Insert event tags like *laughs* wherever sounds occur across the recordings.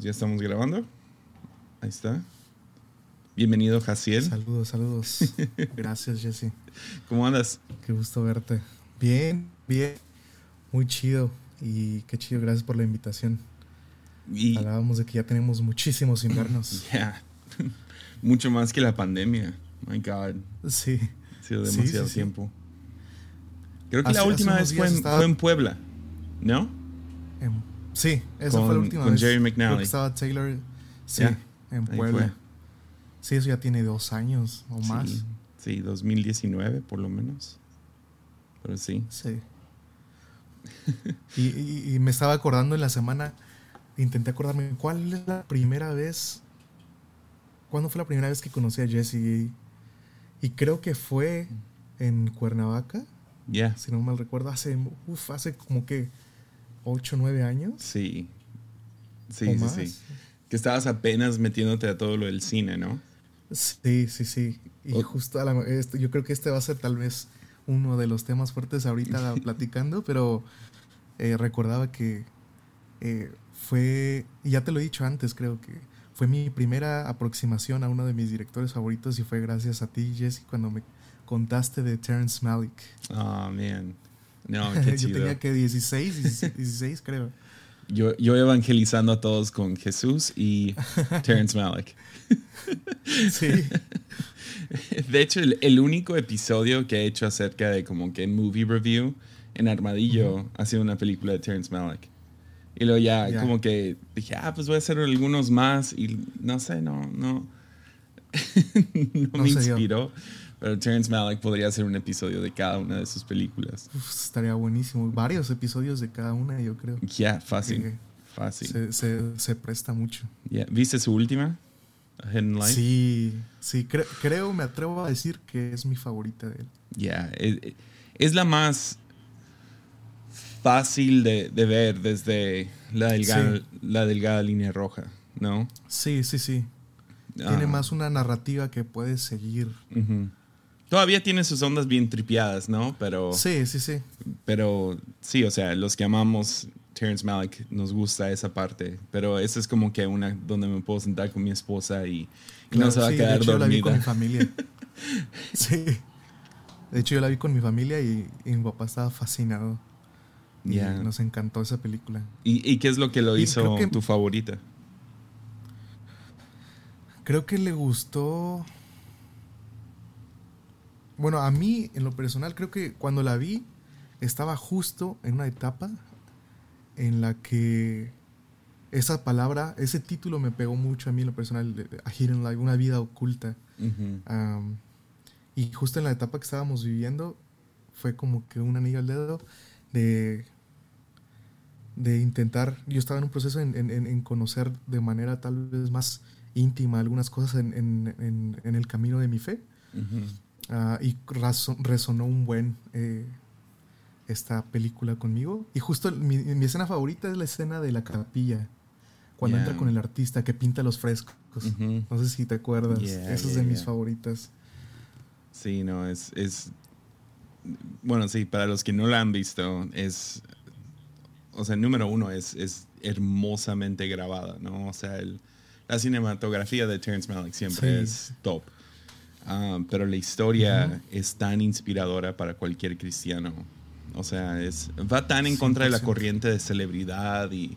Pues ya estamos grabando. Ahí está. Bienvenido, Jaciel. Saludos, saludos. *laughs* Gracias, Jesse. ¿Cómo andas? Qué gusto verte. Bien, bien. Muy chido. Y qué chido, gracias por la invitación. Y Hablábamos de que ya tenemos muchísimos inviernos. *laughs* ya. Mucho más que la pandemia. My God. Sí. Ha sido demasiado sí, sí. tiempo. Creo que Hace- la última vez fue en, estaba- fue en Puebla. ¿No? En- sí, esa Con- fue la última con vez. Jerry Creo McNally. que estaba Taylor. Sí, en Puebla. Sí, eso ya tiene dos años o más. Sí, sí, 2019 por lo menos. Pero sí. Sí. y, y- y me estaba acordando en la semana, intenté acordarme, ¿cuál es la primera vez? ¿Cuándo fue la primera vez que conocí a Jesse? Y, y creo que fue en Cuernavaca, Ya. si no mal recuerdo, hace, uf, hace como que 8 o 9 años. Sí. Sí, o sí, más. sí. Que estabas apenas metiéndote a todo lo del cine, ¿no? Sí, sí, sí. Y O- justo a la- este- yo creo que este va a ser tal vez uno de los temas fuertes ahorita *laughs* platicando, pero eh, recordaba que eh, fue, ya te lo he dicho antes, creo que fue mi primera aproximación a uno de mis directores favoritos y fue gracias a ti, Jesse, cuando me contaste de Terrence Malick. Oh, man. No, *laughs* qué yo tenía que 16, 16, 16, creo. Yo, yo evangelizando a todos con Jesús y *laughs* Terrence Malick. Sí, *laughs* De hecho, el, el único episodio que he hecho acerca de como que movie review en Armadillo ha sido una película de Terrence Malick. Y luego ya, como que dije, ah, pues voy a hacer algunos más. Y no sé, no, no. no, No me dio. Pero Terrence Malick podría hacer un episodio de cada una de sus películas. Uf, estaría buenísimo. Varios episodios de cada una, yo creo. Ya, fácil. que Fácil. se, se- se presta mucho. ¿Viste su última? Hidden Light. Sí, sí, cre- creo, me atrevo a decir que es mi favorita de él. Ya, es, es la más fácil de, de ver desde la delgada, Sí. la delgada línea roja, ¿no? Sí, sí, sí. Tiene Ah, más una narrativa que puedes seguir. Todavía tiene sus ondas bien tripeadas, ¿no? Pero Sí, sí, sí. pero sí, o sea, los que amamos Terrence Malick nos gusta esa parte. Pero esa es como que una donde me puedo sentar con mi esposa y, y no se va sí, a de quedar hecho, yo la vi con mi dormida. familia. *laughs* sí. De hecho, yo la vi con mi familia y, y mi papá estaba fascinado. Y nos encantó esa película. ¿Y, y qué es lo que lo hizo que- tu favorita? Creo que le gustó. Bueno, a mí, en lo personal, creo que cuando la vi, estaba justo en una etapa en la que esa palabra, ese título me pegó mucho a mí en lo personal, A Hidden Life, una vida oculta. Am, y justo en la etapa que estábamos viviendo, fue como que un anillo al dedo de, de intentar, yo estaba en un proceso en, en- en- conocer de manera tal vez más íntima algunas cosas en, en- el camino de mi fe. Ah, y resonó un buen eh, esta película conmigo. Y justo mi, mi escena favorita es la escena de la capilla, cuando Yeah. entra con el artista que pinta los frescos. Ujú. No sé si te acuerdas. Yeah, Esa es de mis favoritas. Sí, no, es, es. Bueno, sí, para los que no la han visto, es. O sea, número uno, es, es hermosamente grabada, ¿no? O sea, el- la cinematografía de Terrence Malick siempre Sí. es top. Ah, pero la historia es tan inspiradora para cualquier cristiano. O sea, es, va tan en contra de la 100%. corriente de celebridad y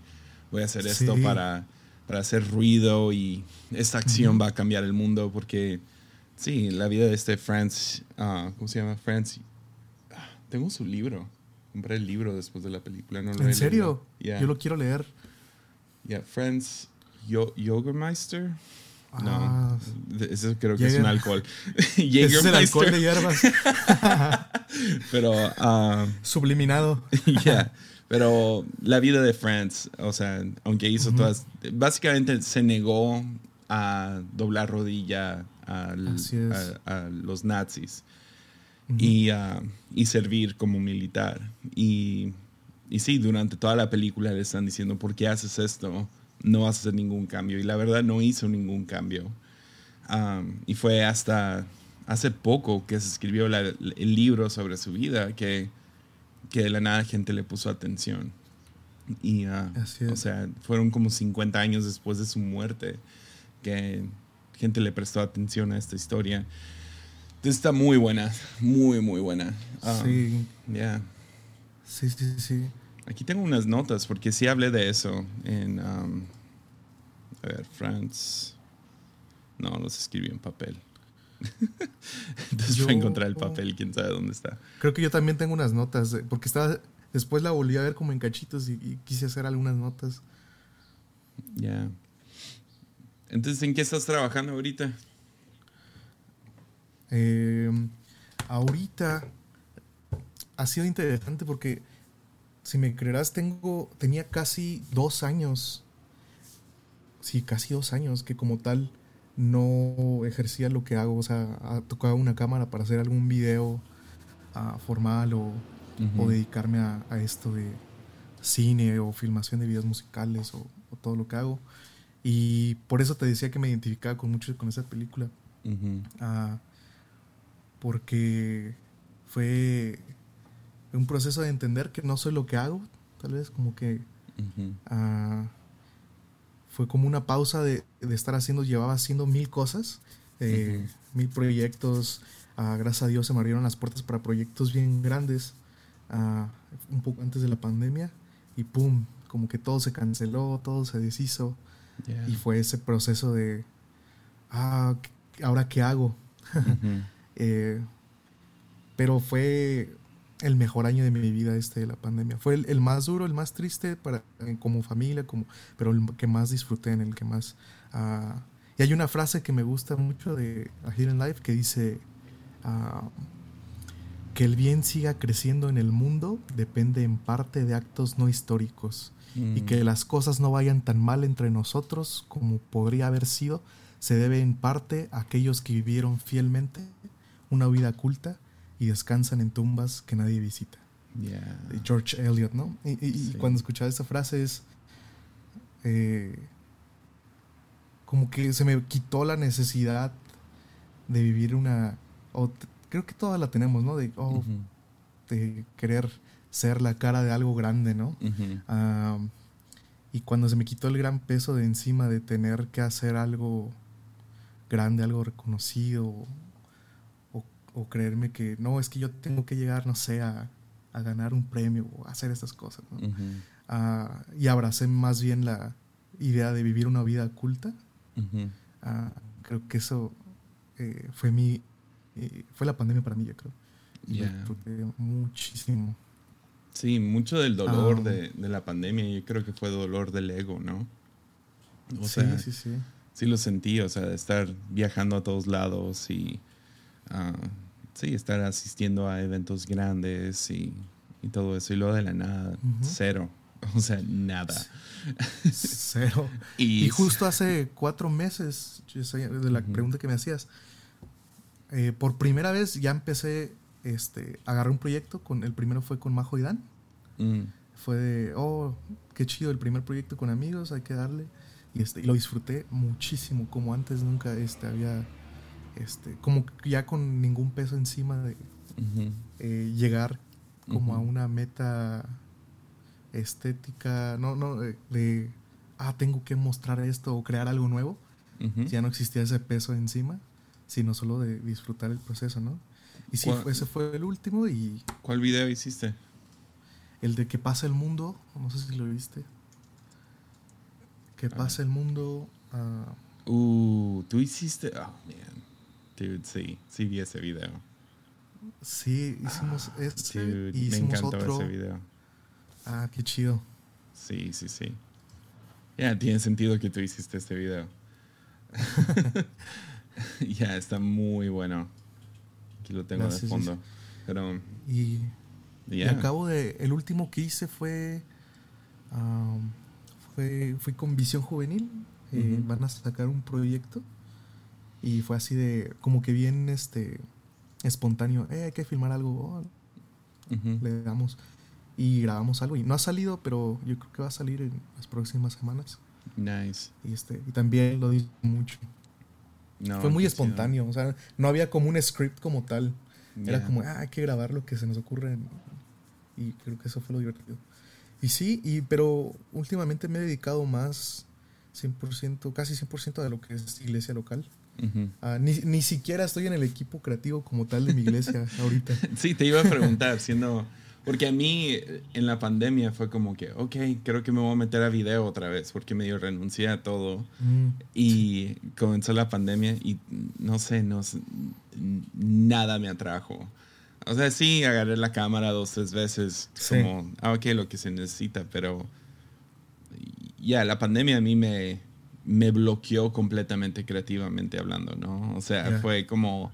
voy a hacer esto Sí. para, para hacer ruido y esta acción Ujú. va a cambiar el mundo porque, sí, la vida de este Franz, ah, ¿cómo se llama? Franz. ah, tengo su libro. Compré el libro después de la película. No lo ¿En serio? Yeah. Yo lo quiero leer. Yeah, Franz Yo Yogermeister. No, Ah, eso creo que es un alcohol. *laughs* *laughs* es el alcohol de hierbas. *laughs* Pero, ah, Subliminado. yeah. Pero la vida de Franz, o sea, aunque hizo todas, básicamente se negó a doblar rodilla al- a, a los nazis y, ah, y servir como militar. Y, y sí, durante toda la película le están diciendo, ¿por qué haces esto? No vas a hacer ningún cambio. Y la verdad no hizo ningún cambio. Um, y fue hasta hace poco que se escribió la- el libro sobre su vida que, que de la nada gente le puso atención. Y, ah, o sea, fueron como 50 años después de su muerte que gente le prestó atención a esta historia. Entonces está muy buena, muy, muy buena. Sí. Ya. Sí, sí, sí. Aquí tengo unas notas porque sí hablé de eso en... Um, a ver, France. No, los escribí en papel. *laughs* Entonces yo, a encontrar el papel, quién sabe dónde está. Creo que yo también tengo unas notas, porque estaba, después la volví a ver como en cachitos y, quise hacer algunas notas. Ya. Entonces, ¿en qué estás trabajando ahorita? Em, ahorita ha sido interesante porque, si me creerás, tengo, tenía casi dos años. Sí, casi dos años que como tal no ejercía lo que hago, o sea, tocaba una cámara para hacer algún video uh, formal o, dedicarme a, esto de cine o filmación de videos musicales o, todo lo que hago. Y por eso te decía que me identificaba con mucho con esa película. Ah, porque fue un proceso de entender que no soy lo que hago, tal vez como que fue como una pausa de, estar haciendo, llevaba haciendo mil cosas, eh, mil proyectos. Ah, gracias a Dios se me abrieron las puertas para proyectos bien grandes ah, un poco antes de la pandemia y pum, como que todo se canceló, todo se deshizo y fue ese proceso de, ah, ahora qué hago. *laughs* Eh, pero fue el mejor año de mi vida este de la pandemia. Fue el, más duro, el más triste para eh, como familia, como, pero el que más disfruté, en el que más... Uh, y hay una frase que me gusta mucho de A Hidden Life que dice uh, que el bien siga creciendo en el mundo depende en parte de actos no históricos y mm. que las cosas no vayan tan mal entre nosotros como podría haber sido se debe en parte a aquellos que vivieron fielmente una vida culta y descansan en tumbas que nadie visita. George Eliot, ¿no? Y, cuando escuchaba esta frase es eh, como que se me quitó la necesidad de vivir una... creo que todas la tenemos, ¿no? De, oh, de querer ser la cara de algo grande, ¿no? Ah, y cuando se me quitó el gran peso de encima de tener que hacer algo grande, algo reconocido, o creerme que no, es que yo tengo que llegar, no sé, a, ganar un premio o hacer estas cosas. Ah, y abracé más bien la idea de vivir una vida culta. Ah, creo que eso eh, fue mi eh, fue la pandemia para mí, yo creo. muchísimo. Sí, mucho del dolor ah. de, la pandemia, yo creo que fue dolor del ego, ¿no? sí, sí, sí. Sí lo sentí, o sea, de estar viajando a todos lados y sí, estar asistiendo a eventos grandes y, todo eso. Y luego de la nada, cero. *laughs* O sea, nada. Cero. *laughs* y, justo hace cuatro meses, de la pregunta que me hacías, eh, por primera vez ya empecé, este, agarré un proyecto, con, el primero fue con Majo y Dan. Mm. Fue de, oh, qué chido el primer proyecto con amigos, hay que darle. Y, este, y lo disfruté muchísimo, como antes nunca este, había este, como ya con ningún peso encima de eh, llegar como a una meta estética, no, no, de, ah, tengo que mostrar esto o crear algo nuevo. Ya no existía ese peso encima, sino solo de disfrutar el proceso, ¿no? Y sí, ese fue el último y... ¿Cuál video hiciste? El de Que pasa el mundo, no sé si lo viste. Que pasa el mundo... Uh, uh, tú hiciste... Oh, man. Dude, sí, sí vi ese video. Sí, hicimos ah, ese y hicimos me encantó otro. ese video. Ah, qué chido. Sí, sí, sí. Ya, tiene sentido que tú hiciste este video. *laughs* ya, está muy bueno. Aquí lo tengo de fondo. Pero. Y, y, acabo de. El último que hice fue. fue fui con Visión Juvenil. Eh, van a sacar un proyecto y fue así de, como que bien este, espontáneo, eh, hay que filmar algo, oh, le damos y grabamos algo. Y no ha salido, pero yo creo que va a salir en las próximas semanas. Nice. Y, este, y también lo dice mucho. fue muy espontáneo, o sea, no había como un script como tal. Era como, ah, hay que grabar lo que se nos ocurre. Y creo que eso fue lo divertido. Y sí, y, pero últimamente me he dedicado más 100%, casi 100% de lo que es iglesia local. Ah, ni, ni, siquiera estoy en el equipo creativo como tal de mi iglesia *laughs* ahorita. Sí, te iba a preguntar, *laughs* siendo... Porque a mí en la pandemia fue como que, ok, creo que me voy a meter a video otra vez, porque medio renuncié a todo. Mm. Y comenzó la pandemia y no sé, no, nada me atrajo. O sea, sí, agarré la cámara dos, tres veces, como, ah, ok, lo que se necesita, pero ya, la pandemia a mí me, me bloqueó completamente creativamente hablando, ¿no? O sea, fue como,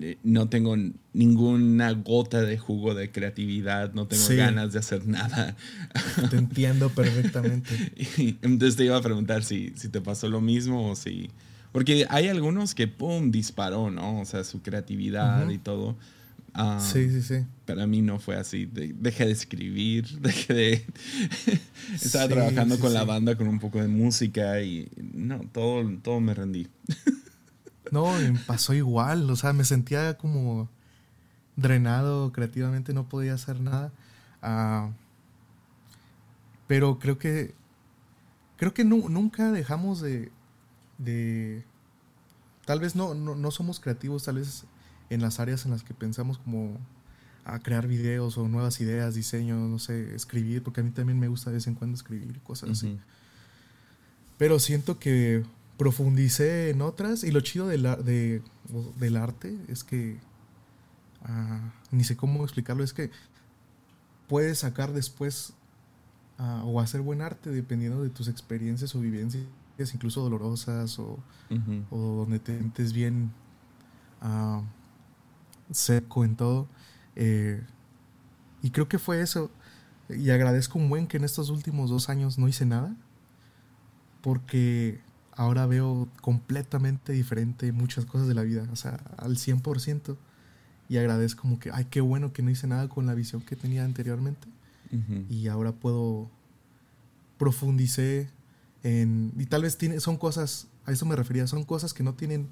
eh, no tengo ninguna gota de jugo de creatividad, no tengo ganas de hacer nada. *laughs* Te entiendo perfectamente. *laughs* entonces te iba a preguntar si, si te pasó lo mismo o si... Porque hay algunos que, ¡pum!, disparó, ¿no? O sea, su creatividad y todo. Ah, sí, sí, sí. Para mí no fue así. dejé de escribir, *laughs* dejé de... *laughs* Estaba trabajando con la banda con un poco de música y no, todo, todo me rendí. *laughs* no, me pasó igual. O sea, me sentía como drenado creativamente, no podía hacer nada. Ah, pero creo que... Creo que nunca dejamos de, de... Tal vez no, no, no somos creativos, tal vez en las áreas en las que pensamos como a crear videos o nuevas ideas, diseño, no sé, escribir, porque a mí también me gusta de vez en cuando escribir cosas así. Pero siento que profundicé en otras y lo chido del, de, del arte es que, ah, ni sé cómo explicarlo, es que puedes sacar después ah, o hacer buen arte dependiendo de tus experiencias o vivencias, incluso dolorosas o, o donde te sientes bien. Seco en todo. Eh, y creo que fue eso. Y agradezco un buen que en estos últimos dos años no hice nada. Porque ahora veo completamente diferente muchas cosas de la vida. O sea, al 100%. Y agradezco como que, ay, qué bueno que no hice nada con la visión que tenía anteriormente. Y ahora puedo profundicé en... Y tal vez tiene, son cosas, a eso me refería, son cosas que no tienen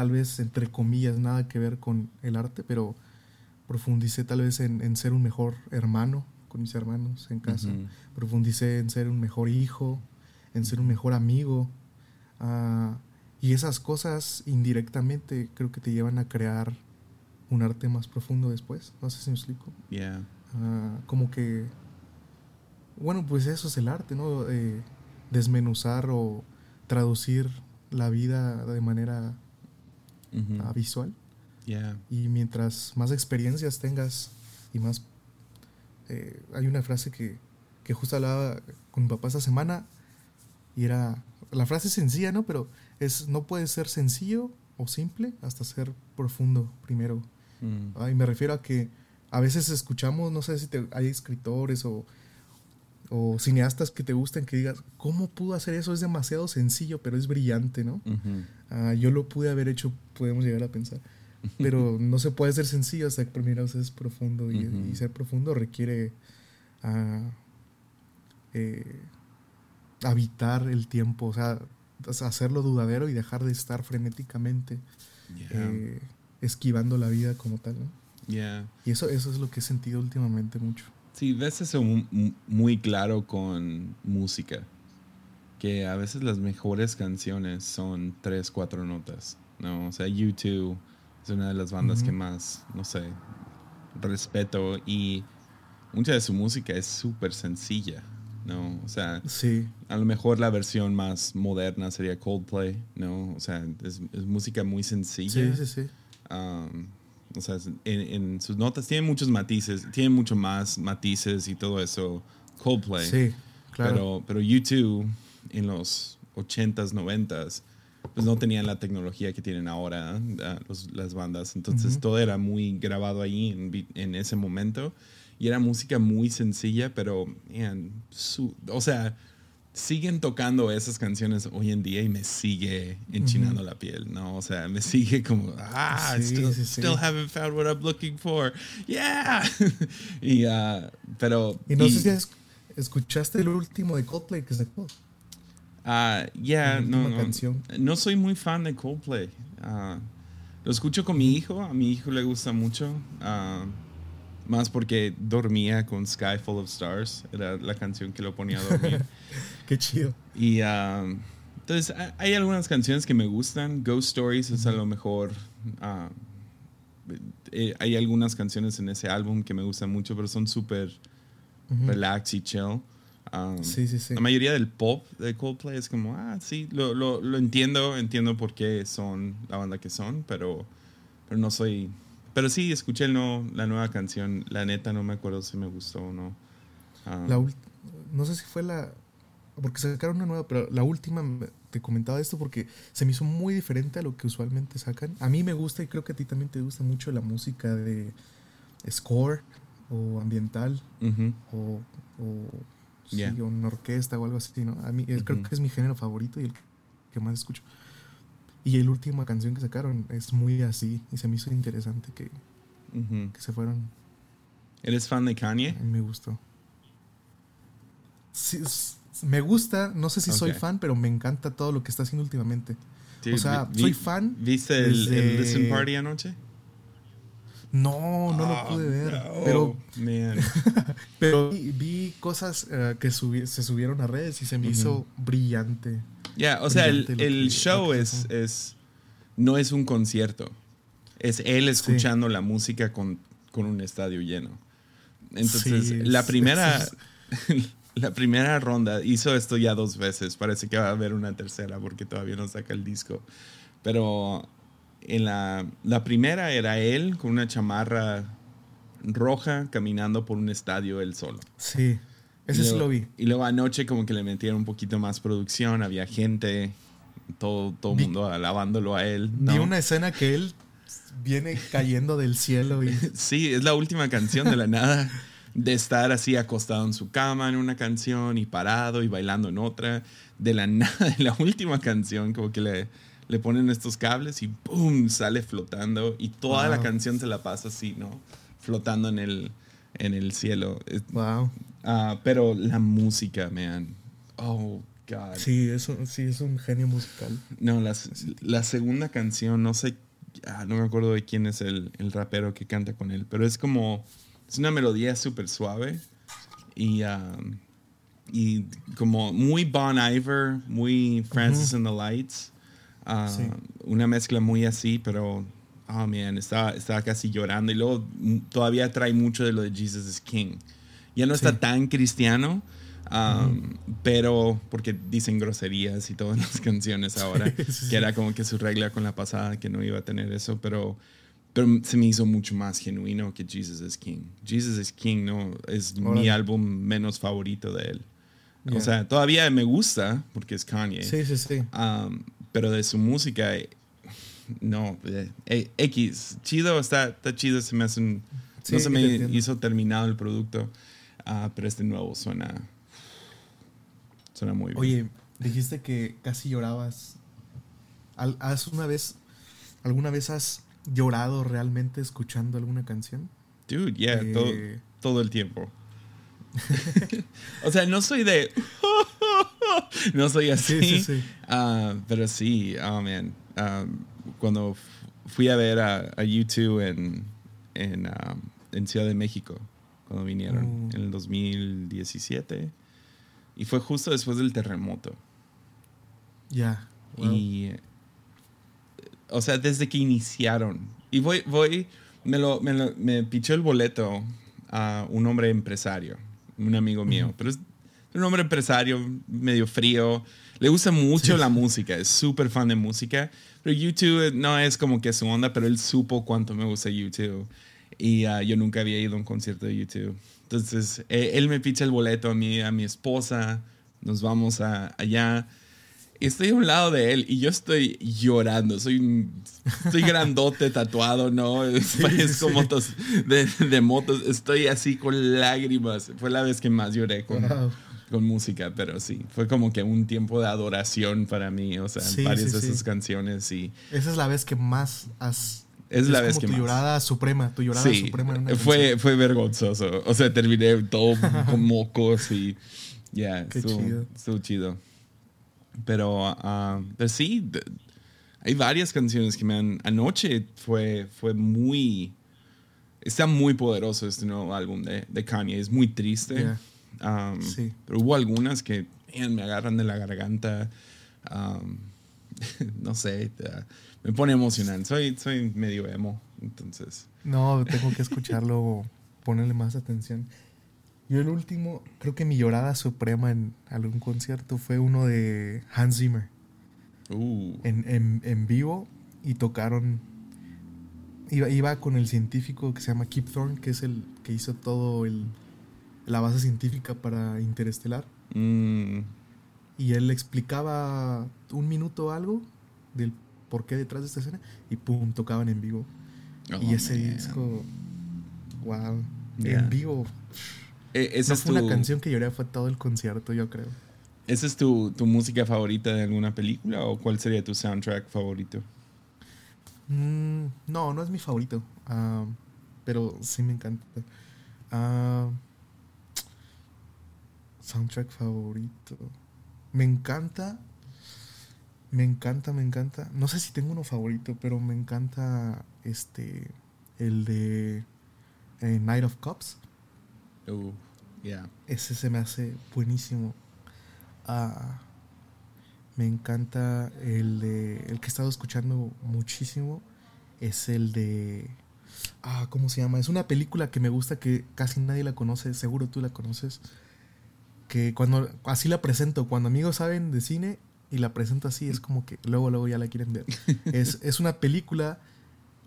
tal vez entre comillas nada que ver con el arte, pero profundicé tal vez en, ser un mejor hermano con mis hermanos en casa, profundicé en ser un mejor hijo, en ser un mejor amigo, ah, y esas cosas indirectamente creo que te llevan a crear un arte más profundo después, no sé si me explico. Yeah. Ah, como que, bueno, pues eso es el arte, ¿no? Eh, desmenuzar o traducir la vida de manera visual. Y mientras más experiencias tengas y más... Eh, hay una frase que, que justo hablaba con mi papá esta semana y era... La frase es sencilla, ¿no? Pero es no puede ser sencillo o simple hasta ser profundo primero. Mm. Y me refiero a que a veces escuchamos, no sé si hay escritores o o cineastas que te gusten que digas, ¿cómo pudo hacer eso? Es demasiado sencillo, pero es brillante, ¿no? Ah, yo lo pude haber hecho, podemos llegar a pensar. Pero *laughs* no se puede ser sencillo hasta que primero es profundo. Y, ser profundo requiere ah, eh, habitar el tiempo, o sea, hacerlo dudadero y dejar de estar frenéticamente eh, esquivando la vida como tal, ¿no? Y eso, eso es lo que he sentido últimamente mucho. Sí, ves eso muy claro con música. Que a veces las mejores canciones son tres, cuatro notas. ¿no? O sea, YouTube es una de las bandas que más, no sé, respeto. Y mucha de su música es súper sencilla. ¿no? O sea, sí. a lo mejor la versión más moderna sería Coldplay, ¿no? O sea, es, música muy sencilla. Sí, sí, sí. Um, o sea, en, sus notas tiene muchos matices, tiene mucho más matices y todo eso. Coldplay. Sí, claro. Pero, pero YouTube en los 80s, 90s, pues no tenían la tecnología que tienen ahora las bandas. Entonces todo era muy grabado ahí en, en, ese momento. Y era música muy sencilla, pero, su, o sea, siguen tocando esas canciones hoy en día y me sigue enchinando la piel, ¿no? O sea, me sigue como, ah, still, still, haven't found what I'm looking for. Yeah. *laughs* y, uh, pero... Y no sé si escuchaste el último de Coldplay que sacó. Ah, yeah, no, no, no, soy muy fan de Coldplay. Uh, lo escucho con mi hijo, a mi hijo le gusta mucho. Uh, Más porque dormía con Sky Full of Stars. Era la canción que lo ponía a dormir. *laughs* Qué chido. Y um, entonces ha- hay algunas canciones que me gustan. Ghost Stories es a lo mejor. ah, eh, hay algunas canciones en ese álbum que me gustan mucho, pero son súper relax y chill. Um, Sí, sí, sí. La mayoría del pop de Coldplay es como, ah, sí, lo, lo, lo entiendo, entiendo por qué son la banda que son, pero, pero no soy... Pero sí, escuché el no, la nueva canción, la neta no me acuerdo si me gustó o no. Ah, La no sé si fue la. Porque sacaron una nueva, pero la última te comentaba esto porque se me hizo muy diferente a lo que usualmente sacan. A mí me gusta y creo que a ti también te gusta mucho la música de score o ambiental o, o, sí, Yeah. una orquesta o algo así, ¿no? A mí creo que es mi género favorito y el que más escucho. Y la última canción que sacaron es muy así y se me hizo interesante que, que se fueron. ¿Eres fan de Kanye? Me gustó. Sí, me gusta, no sé si soy fan, pero me encanta todo lo que está haciendo últimamente. Dude, o sea, vi- soy fan. ¿Viste el, Listen Party anoche? No, no lo Oh, pude ver. no, Pero, man. *laughs* pero vi, vi cosas eh, que subi- se subieron a redes y se me hizo brillante. Ya, o sea, el, el que- show es, es. No es un concierto. Es él escuchando la música con, con un estadio lleno. Entonces, Sí, la es- primera. es- *laughs* la primera ronda hizo esto ya dos veces. Parece que va a haber una tercera porque todavía no saca el disco. Pero en la, la primera era él con una chamarra roja caminando por un estadio él solo. Sí, ese sí lo vi. Y luego anoche como que le metieron un poquito más producción, había gente, todo todo Vi- mundo alabándolo a él. ¿no? Vi una escena que él viene cayendo del cielo y *laughs* Sí, es la última canción de la nada. *laughs* De estar así acostado en su cama en una canción y parado y bailando en otra. De la *laughs* nada, en la última canción, como que le, le ponen estos cables y ¡boom! sale flotando. Y toda la canción se la pasa así, ¿no? Flotando en el, en el cielo. Wow. ah, pero la música, man. Oh, God. Sí, eso sí es un genio musical. No, la, la segunda canción, no sé, ah, no me acuerdo de quién es el, el rapero que canta con él, pero es como, es una melodía súper suave y, um, y como muy Bon Iver, muy Francis and the Lights, ah, Sí. una mezcla muy así, pero, oh man, estaba, estaba casi llorando y luego mm, todavía trae mucho de lo de Jesus is King. Ya no está Sí. tan cristiano, um, pero porque dicen groserías y todas las *laughs* canciones ahora, sí. que era como que su regla con la pasada, que no iba a tener eso, pero, pero se me hizo mucho más genuino que Jesus is King. Jesus is King no es mi Órale. álbum menos favorito de él. O Ya. sea, todavía me gusta porque es Kanye. Sí, sí, sí. Um, pero de su música, eh, no. eh, eh, X, chido, está, está chido, se me hace un- Sí, no se me hizo terminado el producto, ah, pero este nuevo suena, suena muy bien. Oye, dijiste que casi llorabas. ¿Has una vez, alguna vez has llorado realmente escuchando alguna canción? Dude, yeah, Eh, todo, todo el tiempo. *laughs* o sea, no soy de... *laughs* no soy así. Sí, sí, sí. Ah, pero sí, oh man. Ah, cuando fui a ver a, a U2 en, en, ah, en Ciudad de México, cuando vinieron Mm. en el 2017, y fue justo después del terremoto. Ya. wow. Y, o sea, desde que iniciaron. Y voy, voy, me lo, me lo- me pichó el boleto a un hombre empresario, un amigo mío, pero es un hombre empresario, medio frío. Le gusta mucho Sí. la música, es súper fan de música. Pero YouTube no es como que su onda, pero él supo cuánto me gusta YouTube. Y ah, yo nunca había ido a un concierto de YouTube. Entonces, eh, él me picha el boleto a mí, a mi esposa. Nos vamos a, allá. Estoy a un lado de él y yo estoy llorando. Soy, un- estoy grandote, *laughs* tatuado, ¿no? Parezco sí. motos de, de motos. Estoy así con lágrimas. Fue la vez que más lloré con, Wow. con música, pero sí. Fue como que un tiempo de adoración para mí. O sea, Sí, varias de esas canciones y Esa es la vez que más has. es la vez que tu más. llorada suprema, tu llorada Sí, suprema en una fue, canción. fue vergonzoso. O sea, terminé todo *laughs* con mocos y ya, Qué estuvo, chido. estuvo chido. Pero, ah, pero sí, d- hay varias canciones que me han... Anoche fue, fue muy... está muy poderoso este nuevo álbum de, de Kanye. Es muy triste. Yeah. Um, Sí. Pero hubo algunas que man, me agarran de la garganta. Um, *laughs* no sé, me pone emocionante. Soy, soy medio emo, entonces. No, tengo que escucharlo, ponerle más atención. Yo el último, creo que mi llorada suprema en algún concierto fue uno de Hans Zimmer Uh, en, en, en vivo y tocaron. Iba, iba con el científico que se llama Kip Thorne, que es el que hizo todo el, la base científica para Interestelar. mm, Y él explicaba un minuto algo del por qué detrás de esta escena y pum, tocaban en vivo. oh, y ese man. disco, wow, Yeah. en vivo. E- Esa No es fue tu, una canción que lloré, fue todo el concierto, yo creo. ¿Esa es tu, tu música favorita de alguna película o cuál sería tu soundtrack favorito? Mm, no, no es mi favorito, ah, pero sí me encanta. Ah, soundtrack favorito. Me encanta, me encanta, me encanta. No sé si tengo uno favorito, pero me encanta este, el de eh, Night of Cups. Uh, yeah. Ese se me hace buenísimo. Ah, me encanta el de. El que he estado escuchando muchísimo. Es el de. Ah, ¿cómo se llama? Es una película que me gusta que casi nadie la conoce. Seguro tú la conoces. Que cuando. Así la presento. Cuando amigos saben de cine y la presento así, es como que luego, luego ya la quieren ver. *laughs* es, es una película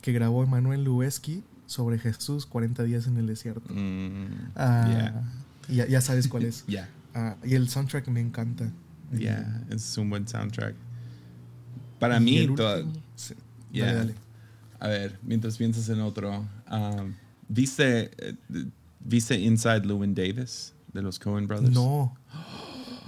que grabó Emanuel Lubezki sobre Jesús 40 días en el desierto. Mm, Ah, yeah. ya, ya sabes cuál es. *laughs* Yeah. Ah, y el soundtrack me encanta. Yeah, es un buen soundtrack. Para Y mí, toda- sí. Yeah. Dale, dale. a ver, mientras piensas en otro, um, ¿viste, eh, ¿viste Inside Llewyn Davis de los Coen Brothers? No. *gasps*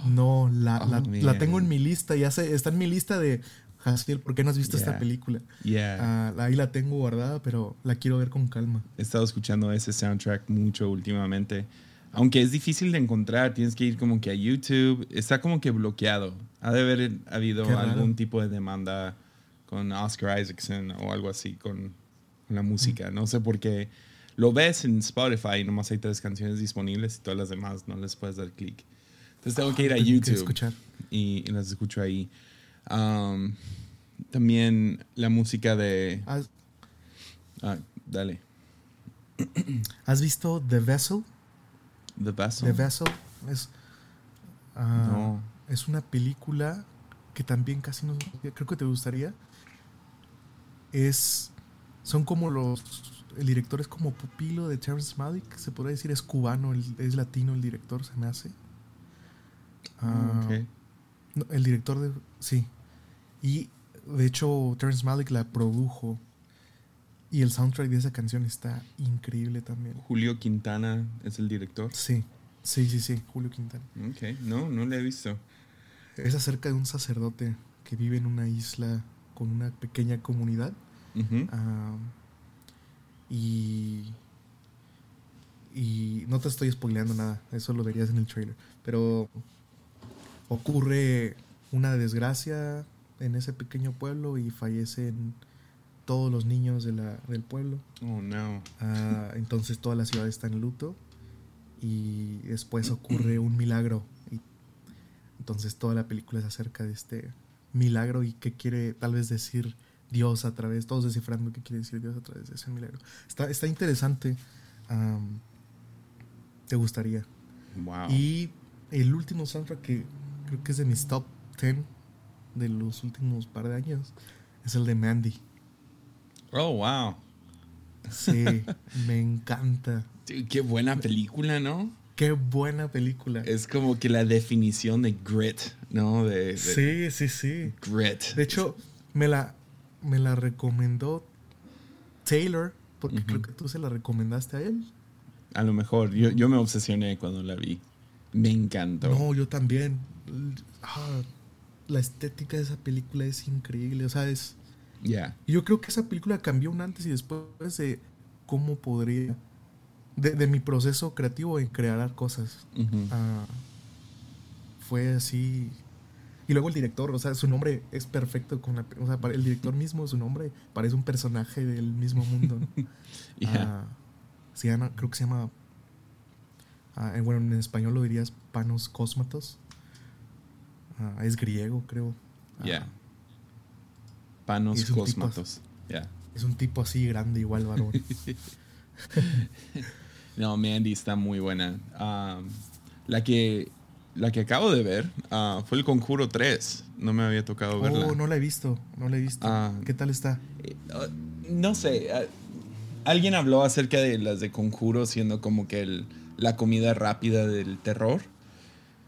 No, la, Oh, la- man. la tengo en mi lista. Ya sé, está en mi lista de Haskill. ¿Por qué no has visto esta Yeah. película? Yeah, Ah, ahí la tengo guardada, pero la quiero ver con calma. he estado escuchando ese soundtrack mucho últimamente. Aunque es difícil de encontrar, tienes que ir como que a YouTube. Está como que bloqueado. Ha de haber habido algún tipo de demanda con Oscar Isaacson o algo así con, con la música. No sé por qué. Lo ves en Spotify y nomás hay tres canciones disponibles y todas las demás no les puedes dar clic. Entonces tengo que ir a que YouTube escuchar. y, y las escucho ahí. Um, también la música de... ¿Has, Ah, dale. has visto The Vessel? The Vessel. The Vessel es, ah, No. es una película que también casi no creo que te gustaría. Es son como los el director es como pupilo de Terrence Malick, se podría decir es cubano, el- es latino el director, se me hace. Ah, no, el director de sí. Y de hecho Terrence Malick la produjo y el soundtrack de esa canción está increíble también. Julio Quintana es el director. Sí, sí, sí, sí, Julio Quintana. Ok, no, no lo he visto. Es acerca de un sacerdote que vive en una isla con una pequeña comunidad. Ah, y. Y no te estoy spoileando nada, eso lo verías en el trailer. Pero ocurre una desgracia en ese pequeño pueblo y fallecen todos los niños de la, del pueblo. Oh, no. Ah, *laughs* entonces toda la ciudad está en luto y después ocurre un milagro. Y entonces toda la película es acerca de este milagro y qué quiere tal vez decir Dios a través, todos descifrando qué quiere decir Dios a través de ese milagro. Está, está interesante. te gustaría. Wow. Y el último soundtrack que creo que es de mis top 10 de los últimos par de años es el de Mandy. Oh, wow. Sí, *laughs* me encanta. Qué buena película, ¿no? Qué buena película. Es como que la definición de grit, ¿no? De, de Sí, sí, sí. grit. De hecho, me la, me la recomendó Taylor, porque creo que tú se la recomendaste a él. A lo mejor. Yo, yo me obsesioné cuando la vi. Me encantó. No, yo también. Ah, la estética de esa película es increíble. O sea, es. Ya. Yo creo que esa película cambió un antes y después de cómo podría. De, de mi proceso creativo en crear cosas. Ah, fue así. Y luego el director, o sea, su nombre es perfecto con la, o sea, el director mismo, su nombre parece un personaje del mismo mundo. ¿no? *laughs* Ya. Ah, Se llama, creo que se llama. ah, eh, bueno, en español lo dirías Panos Cosmatos. Ah, es griego, creo. Ya. Panos Y es un tipo cosmatos. Ya. Es un tipo así grande, igual varón. *laughs* No, Mandy está muy buena. Ah, la que la que acabo de ver ah, fue el Conjuro 3. No me había tocado verla. oh, no la he visto. No la he visto. Ah. ¿Qué tal está? Eh, ah, no sé. ah, alguien habló acerca de las de Conjuro siendo como que el- la comida rápida del terror.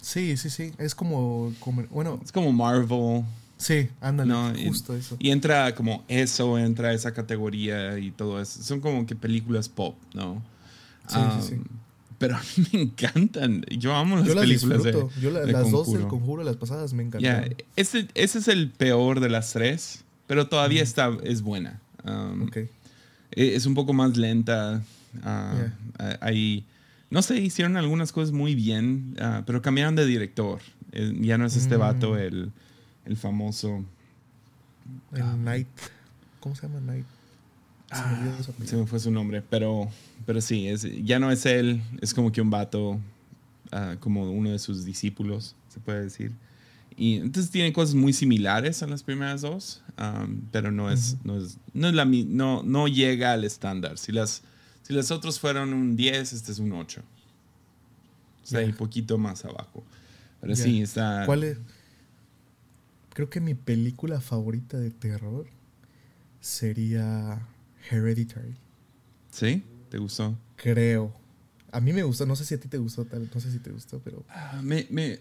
Sí, sí, sí. Es como. como- bueno, Es como Marvel. sí, ándale. No, y- justo eso. Y entra como eso, entra esa categoría y todo eso. Son como que películas pop, ¿no? Sí, sí, sí. Pero *laughs* a mí me encantan. Yo amo las Yo las películas de, disfruto. Yo la- de las dos del Conjuro. conjuro, las pasadas, me Ya, encantaron. ese, ese es el peor de las tres, pero todavía está, es buena. Um, Ok. e- Es un poco más lenta. ah, ah, Hay, no sé, hicieron algunas cosas muy bien, ah, pero cambiaron de director. Eh, ya no es este Mm. vato el, el famoso. El Ah. Night. ¿Cómo se llama Night? Se me apellido. Se me fue su nombre, pero, pero sí, es, ya no es él, es como que un vato, ah, como uno de sus discípulos, se puede decir. Y entonces tiene cosas muy similares a las primeras dos, um, pero no es, no es, no es la no, no llega al estándar. Si las, si las otras fueron un 10, este es un 8. Está ahí Ya. un poquito más abajo. Pero sí, está... ¿Cuál es? Creo que mi película favorita de terror sería Hereditary. ¿Sí? ¿Te gustó? Creo. A mí me gustó, no sé si a ti te gustó, tal, no sé si te gustó, pero Ah, me, me,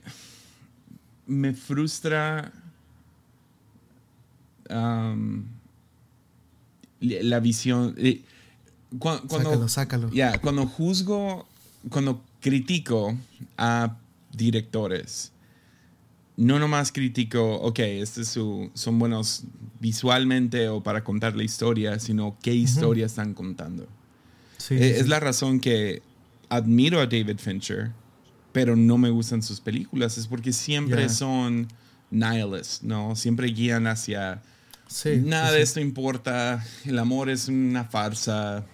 me frustra la visión. eh, cua- cuando, sácalo, sácalo. ya, cuando juzgo, cuando critico a directores, no nomás critico, ok, este es su, son buenos visualmente o para contar la historia, sino qué historia están contando. Sí, Eh, sí, es sí. la razón que admiro a David Fincher, pero no me gustan sus películas. Es porque siempre Ya. son nihilist, ¿no? Siempre guían hacia Sí, nada de esto importa, el amor es una farsa,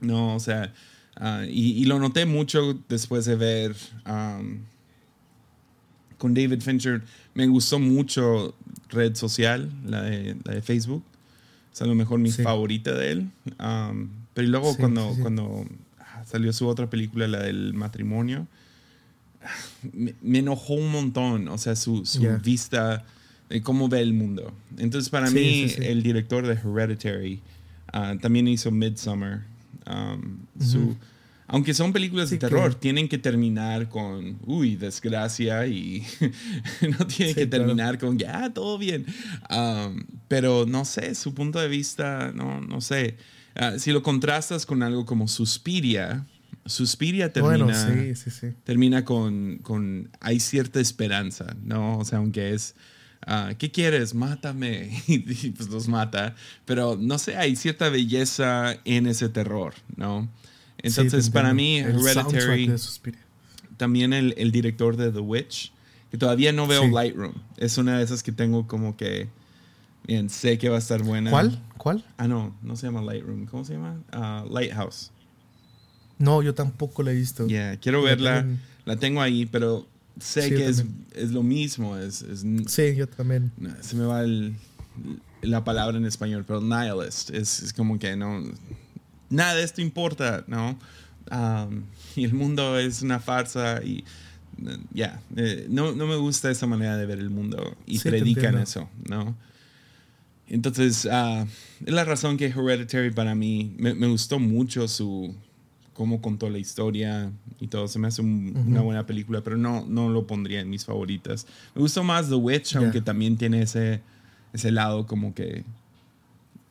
¿no? O sea, ah, y, y lo noté mucho después de ver um, con David Fincher. Me gustó mucho Red Social, la de, la de Facebook. Es a lo mejor mi Sí. favorita de él. Um, pero luego Sí, cuando, sí, cuando ah, salió su otra película, la del matrimonio, me, me enojó un montón. O sea, su, su vista de cómo ve el mundo. Entonces, para mí, el director de Hereditary ah, también hizo Midsummer. Um, su- aunque son películas Sí, de terror, que- tienen que terminar con, uy, desgracia y *laughs* no tienen Sí, que claro. terminar con, ya, todo bien. Um, pero no sé, su punto de vista, no, no sé. Ah, si lo contrastas con algo como Suspiria, Suspiria termina, Bueno, sí. termina con, con, hay cierta esperanza, ¿no? O sea, aunque es, ah, ¿qué quieres? Mátame. *laughs* Y, pues los mata. Pero no sé, hay cierta belleza en ese terror, ¿no? Entonces, Sí, para mí, El Hereditary, también el, el director de The Witch, que todavía no veo Sí. Lightroom. Es una de esas que tengo como que, bien, sé que va a estar buena. ¿Cuál? ¿Cuál? Ah, no, no se llama Lightroom. ¿Cómo se llama? Ah, Lighthouse. No, yo tampoco la he visto. Yeah, quiero La verla. La tengo ahí, pero sé Sí, que es, es lo mismo. Es, es- Sí, yo también. se me va el- la palabra en español, pero nihilist. Es, es como que no. Nada de esto importa, ¿no? Um, y el mundo es una farsa y. Ya, eh, no, no me gusta esa manera de ver el mundo y Sí, predican eso, ¿no? Entonces, ah, es la razón que Hereditary para mí me, me gustó mucho su cómo contó la historia y todo. Se me hace un- una buena película, pero no, no lo pondría en mis favoritas. Me gustó más The Witch, aunque también tiene ese, ese lado como que...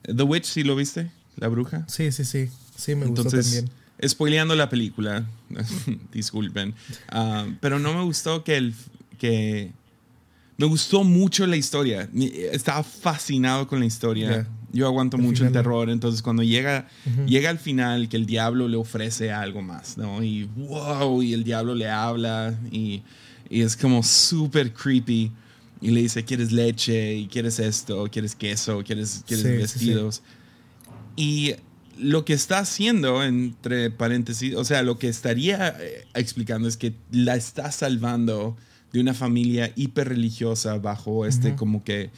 The Witch, ¿sí lo viste? La bruja. Sí, sí, sí. Sí, me gustó Entonces, también. spoileando la película, *laughs* disculpen, ah, pero no me gustó que el que me gustó mucho la historia. Estaba fascinado con la historia. Yo aguanto Al mucho el final, terror, entonces cuando llega Ujú. llega al final que el diablo le ofrece algo más, ¿no? Y wow, y el diablo le habla y, y es como súper creepy y le dice, ¿quieres leche? ¿Y quieres esto? ¿Quieres queso? ¿Quieres, quieres Sí, sí, sí. vestidos? Y lo que está haciendo, entre paréntesis, o sea, lo que estaría eh, explicando es que la está salvando de una familia hiper religiosa bajo este como que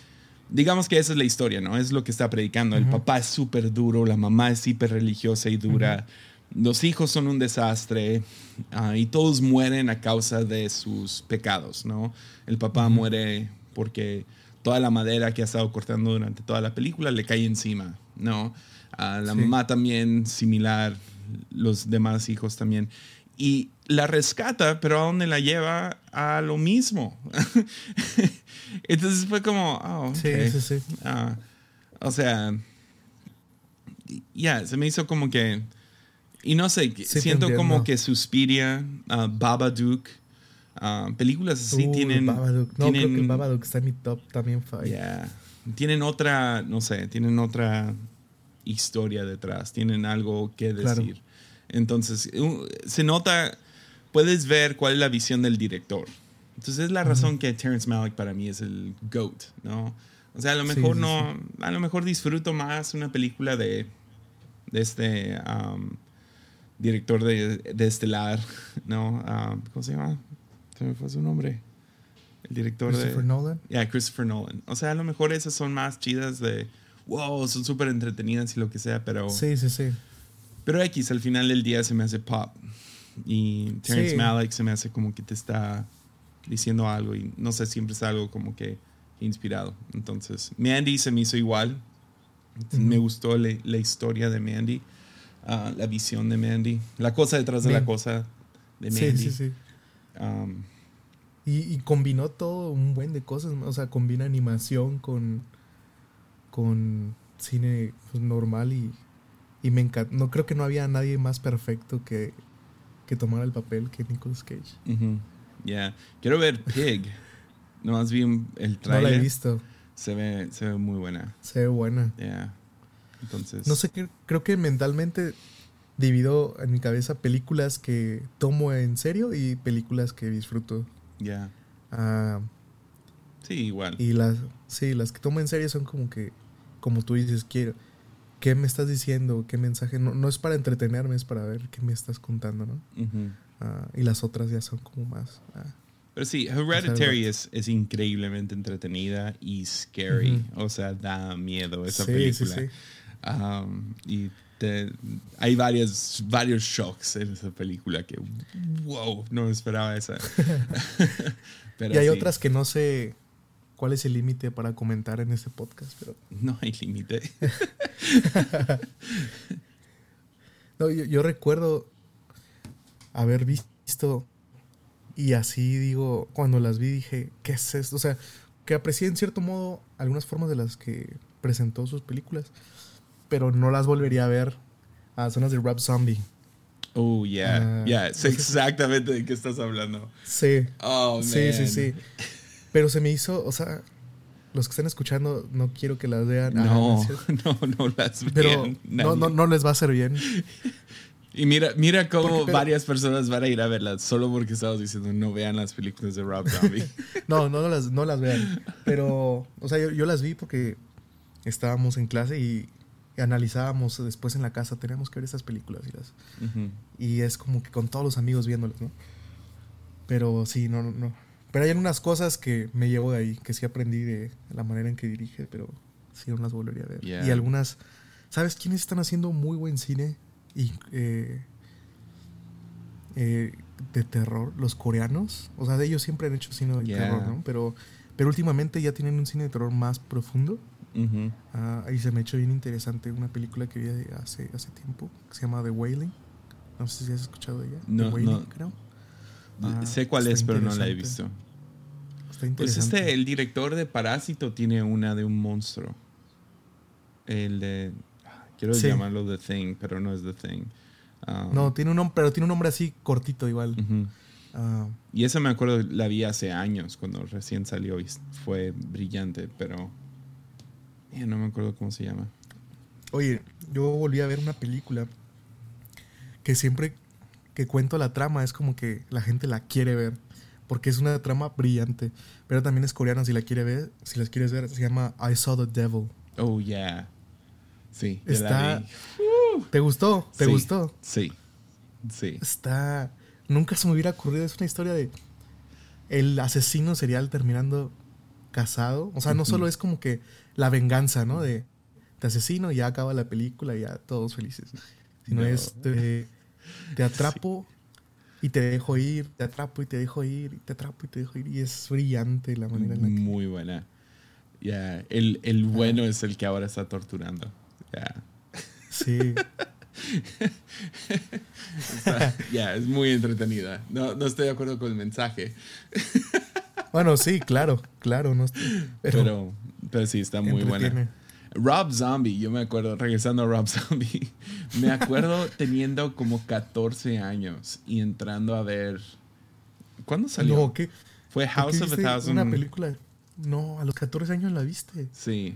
digamos que esa es la historia, ¿no? Es lo que está predicando. El papá es súper duro, la mamá es hiper religiosa y dura, los hijos son un desastre ah, y todos mueren a causa de sus pecados, ¿no? El papá muere porque toda la madera que ha estado cortando durante toda la película le cae encima, ¿no? La mamá también similar, los demás hijos también. Y la rescata, pero ¿a dónde la lleva? A lo mismo. *laughs* Entonces fue como, oh, Sí, sí, sí. Ah, o sea, ya, se me hizo como que. Y no sé, siento como que Suspiria, uh, Babadook, uh, películas así tienen. Babadook. No, creo que Babadook está en mi top también. Yeah. Tienen otra, no sé, tienen otra historia detrás, tienen algo que decir. Entonces, se nota, puedes ver cuál es la visión del director. Entonces es la razón que Terrence Malick para mí es el GOAT, ¿no? O sea, a lo mejor no, a lo mejor disfruto más una película de, de este um, director de, de Estelar, *laughs* ¿no? Um, ¿Cómo se llama? Se me fue su nombre. El director de... Christopher Nolan. Yeah, Christopher Nolan. O sea, a lo mejor esas son más chidas de, wow, son súper entretenidas y lo que sea, pero... Sí, sí, sí. Pero X, al final del día se me hace pop. Y Terrence Malick se me hace como que te está diciendo algo y no sé, siempre es algo como que inspirado. Entonces, Mandy se me hizo igual. Me gustó la, historia de Mandy, ah, la visión de Mandy, la cosa detrás de la cosa de Mandy. Sí, sí, sí. Um, y, combinó todo un buen de cosas, o sea, combina animación con, con cine pues, normal y, y me encanta. No creo que no había nadie más perfecto que, que tomara el papel que Nicolas Cage. Ya. Quiero ver Pig. Nomás vi el trailer. No la he visto. Se ve, se ve muy buena. Se ve buena. Ya. Entonces. No sé, creo que mentalmente divido en mi cabeza películas que tomo en serio y películas que disfruto. Ya. Ah, sí, igual. Y las, sí, las que tomo en serio son como que, como tú dices, quiero. ¿Qué me estás diciendo? ¿Qué mensaje? No, no es para entretenerme, es para ver qué me estás contando, ¿no? Ah, y las otras ya son como más... Ah, Pero sí, Hereditary es, es, increíblemente entretenida y scary. O sea, da miedo esa película. Sí, sí. Um, y hay varios, varios shocks en esa película que, wow, no esperaba esa. *laughs* *laughs* y hay otras que no sé cuál es el límite para comentar en este podcast, pero... No hay límite. *laughs* no, yo, yo, recuerdo haber visto y así digo, cuando las vi dije, ¿qué es esto? O sea, que aprecié en cierto modo algunas formas de las que presentó sus películas, pero no las volvería a ver a zonas de Rap Zombie. Oh, yeah, yeah, sé exactamente de qué estás hablando. Sí. Oh, man. Sí, sí, sí. Pero se me hizo, o sea, los que están escuchando, no quiero que las vean. Ah, no, *laughs* no, no, las vean. Pero no, no, no les va a hacer bien. Y mira, mira cómo varias personas van a ir a verlas solo porque estamos diciendo no vean las películas de Rob Zombie. *laughs* no, no, las, no las vean. Pero, o sea, yo, las vi porque estábamos en clase y, analizábamos después en la casa, teníamos que ver estas películas y las. Y es como que con todos los amigos viéndolas, ¿no? Pero sí, no, no. Pero hay unas cosas que me llevo de ahí, que sí aprendí de la manera en que dirige, pero sí no las volvería a ver. Y algunas. ¿Sabes quiénes están haciendo muy buen cine? y, eh, eh, de terror, los coreanos. O sea, de ellos siempre han hecho cine de terror, ¿no? Pero, pero últimamente ya tienen un cine de terror más profundo. Ah, y se me ha hecho bien interesante una película que vi hace, hace tiempo que se llama The Wailing. No sé si has escuchado de ella. No, The Wailing, creo. Ah, sé cuál es, pero no la he visto. Está interesante. Pues este, el director de Parásito tiene una de un monstruo. El de Quiero llamarlo The Thing, pero no es The Thing. Um, no, tiene un nombre, pero tiene un nombre así cortito igual. Ah. y esa me acuerdo, la vi hace años cuando recién salió y fue brillante, pero no me acuerdo cómo se llama. Oye, yo volví a ver una película que siempre que cuento la trama es como que la gente la quiere ver porque es una trama brillante, pero también es coreana si la quiere ver, si las quieres ver, se llama I Saw the Devil. Oh yeah. Sí, está ¿Te gustó? ¿Te Sí, gustó? Sí. Sí. Está. Nunca se me hubiera ocurrido. Es una historia de. El asesino serial terminando casado. O sea, no solo es como que la venganza, ¿no? De. Te asesino y ya acaba la película y ya todos felices. Sino No. es. Te, te *laughs* atrapo y te dejo ir. Te atrapo y te dejo ir. Y te atrapo y te dejo ir. Y es brillante la manera en la que. Muy buena. Ya, el, el bueno es el que ahora está torturando. Ya. Sí. *laughs* Ya, es muy entretenida. No, no estoy de acuerdo con el mensaje, Bueno, sí, claro, claro. No estoy- pero, pero, pero sí, está muy buena. Rob Zombie, yo me acuerdo, regresando a Rob *laughs* Zombie, me acuerdo teniendo como 14 años y entrando a ver. ¿Cuándo salió? No, ¿qué? Fue ¿Por House of a Thousand. Una película. No, a los 14 años la viste. Sí.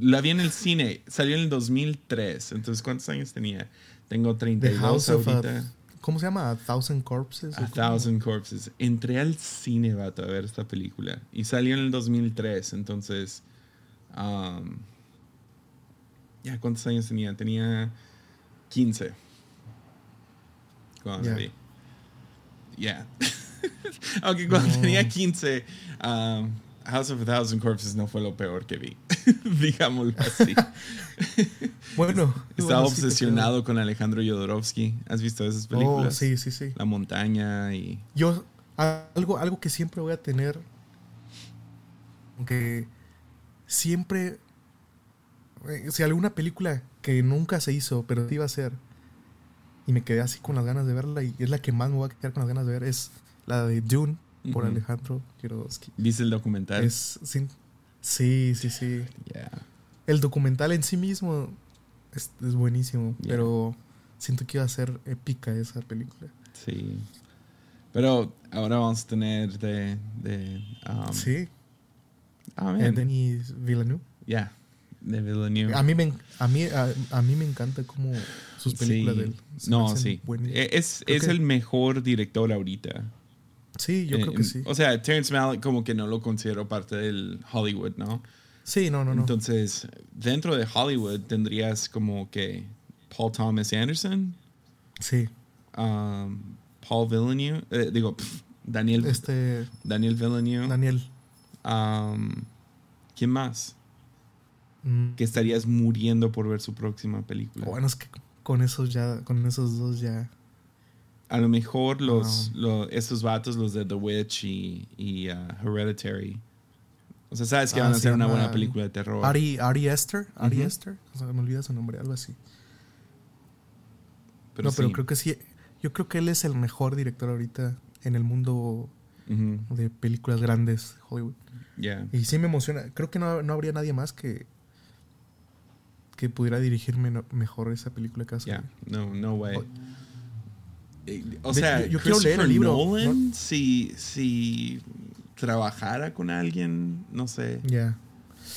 La vi en el cine. Salió en el 2003. Entonces, ¿cuántos años tenía? Tengo The 32 House of ahorita. a, ¿Cómo se llama? A Thousand Corpses. A. Thousand Corpses. Entré al cine, vato, a ver esta película. Y salió en el 2003. Entonces. um, ya, ¿cuántos años tenía? Tenía 15. Cuando Ya. vi. Ya. *laughs* Aunque cuando No. tenía 15, um, House of a Thousand Corpses no fue lo peor que vi. *laughs* Digámoslo así. *laughs* Bueno, Estaba bueno, sí te obsesionado con Alejandro Jodorowsky. ¿Has visto esas creo. películas? Oh, sí, sí, sí. La montaña y. Yo, algo, algo que siempre voy a tener. Que siempre. Eh, Si alguna película que nunca se hizo, pero iba a ser. Y me quedé así con las ganas de verla. Y es la que más me voy a quedar con las ganas de ver. Es la de Dune por. Alejandro Jodorowsky. ¿Viste el documental? Es, sí, sí, sí. Yeah. El documental en sí mismo es, es buenísimo, Ya. pero siento que iba a ser épica esa película. Sí. Pero ahora vamos a tener de. de um, sí, Ah, eh. Denis Villeneuve. Yeah. De Villeneuve. A mí me, a mí, a, a mí me encanta como sus películas Sí. de él. No, sí. Eh, Es, es que- el mejor director ahorita. sí, yo Eh, creo que sí. O sea, Terrence Malick como que no lo considero parte del Hollywood, ¿no? Sí, no, no, no. Entonces, dentro de Hollywood tendrías como que Paul Thomas Anderson, sí, um, Paul Villeneuve, eh, digo, Daniel, este Daniel Villeneuve. Daniel. um, ¿Quién más? Mm, Que estarías muriendo por ver su próxima película. Bueno, es que con esos ya, con esos dos ya. A lo mejor los, Wow. lo- estos vatos, los de The Witch y, y, uh, Hereditary. O sea, sabes que Ah, van a se hacer una llama buena película de terror. Ari, Ari Esther, Ari Ujú. Esther, o sea, me olvida su nombre, algo así. pero no, pero sí. creo que sí. Yo creo que él es el mejor director ahorita en el mundo de películas grandes de Hollywood. yeah. Y sí me emociona. Creo que no, no habría nadie más que que pudiera dirigirme no- mejor esa película que. Yeah, no, no way. O- Eh, O sea, yo- yo quiero leer Christopher el libro, Nolan, si, si trabajara con alguien, no sé, Ya.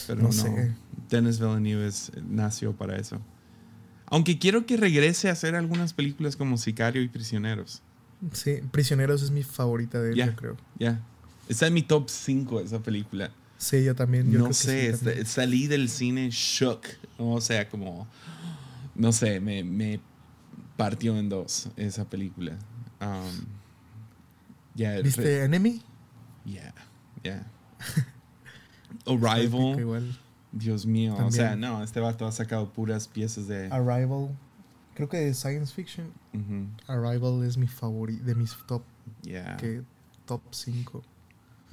pero No no. sé. Dennis Villeneuve es- nació para eso. Aunque quiero que regrese a hacer algunas películas como Sicario y Prisioneros. Sí, Prisioneros es mi favorita de él, Ya. yo creo. Ya. Está en mi top 5 esa película. Sí, yo también. Yo no sé, sí, también. salí del cine shook. O sea, como. No sé, me, me partió en dos esa película. Um, ¿Viste Enemy? Yeah, yeah. *laughs* Arrival, igual. Dios mío. O sea, no, este vato ha sacado puras piezas de. Arrival. Creo que de science fiction. Arrival es mi favorito, de mis top, yeah. que top 5.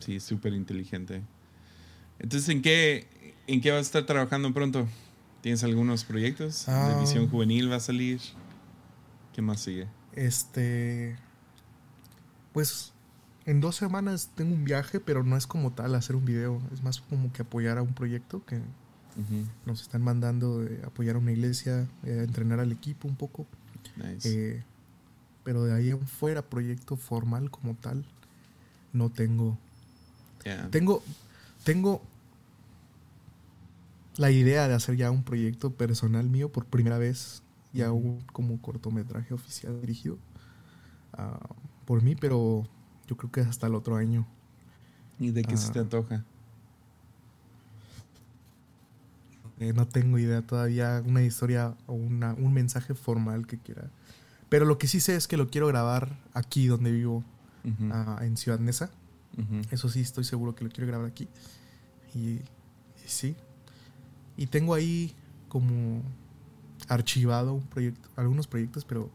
Sí, súper inteligente. Entonces, ¿en qué, ¿en qué vas a estar trabajando pronto? ¿Tienes algunos proyectos? Ah. ¿De visión juvenil va a salir? ¿Qué más sigue? Este. Pues en dos semanas tengo un viaje, pero no es como tal hacer un video. Es más como que apoyar a un proyecto que nos están mandando de apoyar a una iglesia, eh, entrenar al equipo un poco. Nice. Eh, pero de ahí en fuera, proyecto formal como tal, no tengo. Yeah. Tengo. Tengo la idea de hacer ya un proyecto personal mío por primera vez. Ya un como cortometraje oficial dirigido ah, por mí, pero yo creo que es hasta el otro año. ¿Y de qué se te ah. antoja? Eh, no tengo idea todavía una historia o una, un mensaje formal que quiera. Pero lo que sí sé es que lo quiero grabar aquí donde vivo, ah, en Ciudad Neza. Eso sí, estoy seguro que lo quiero grabar aquí. Y, sí. Y tengo ahí como archivado un proyecto, algunos proyectos, pero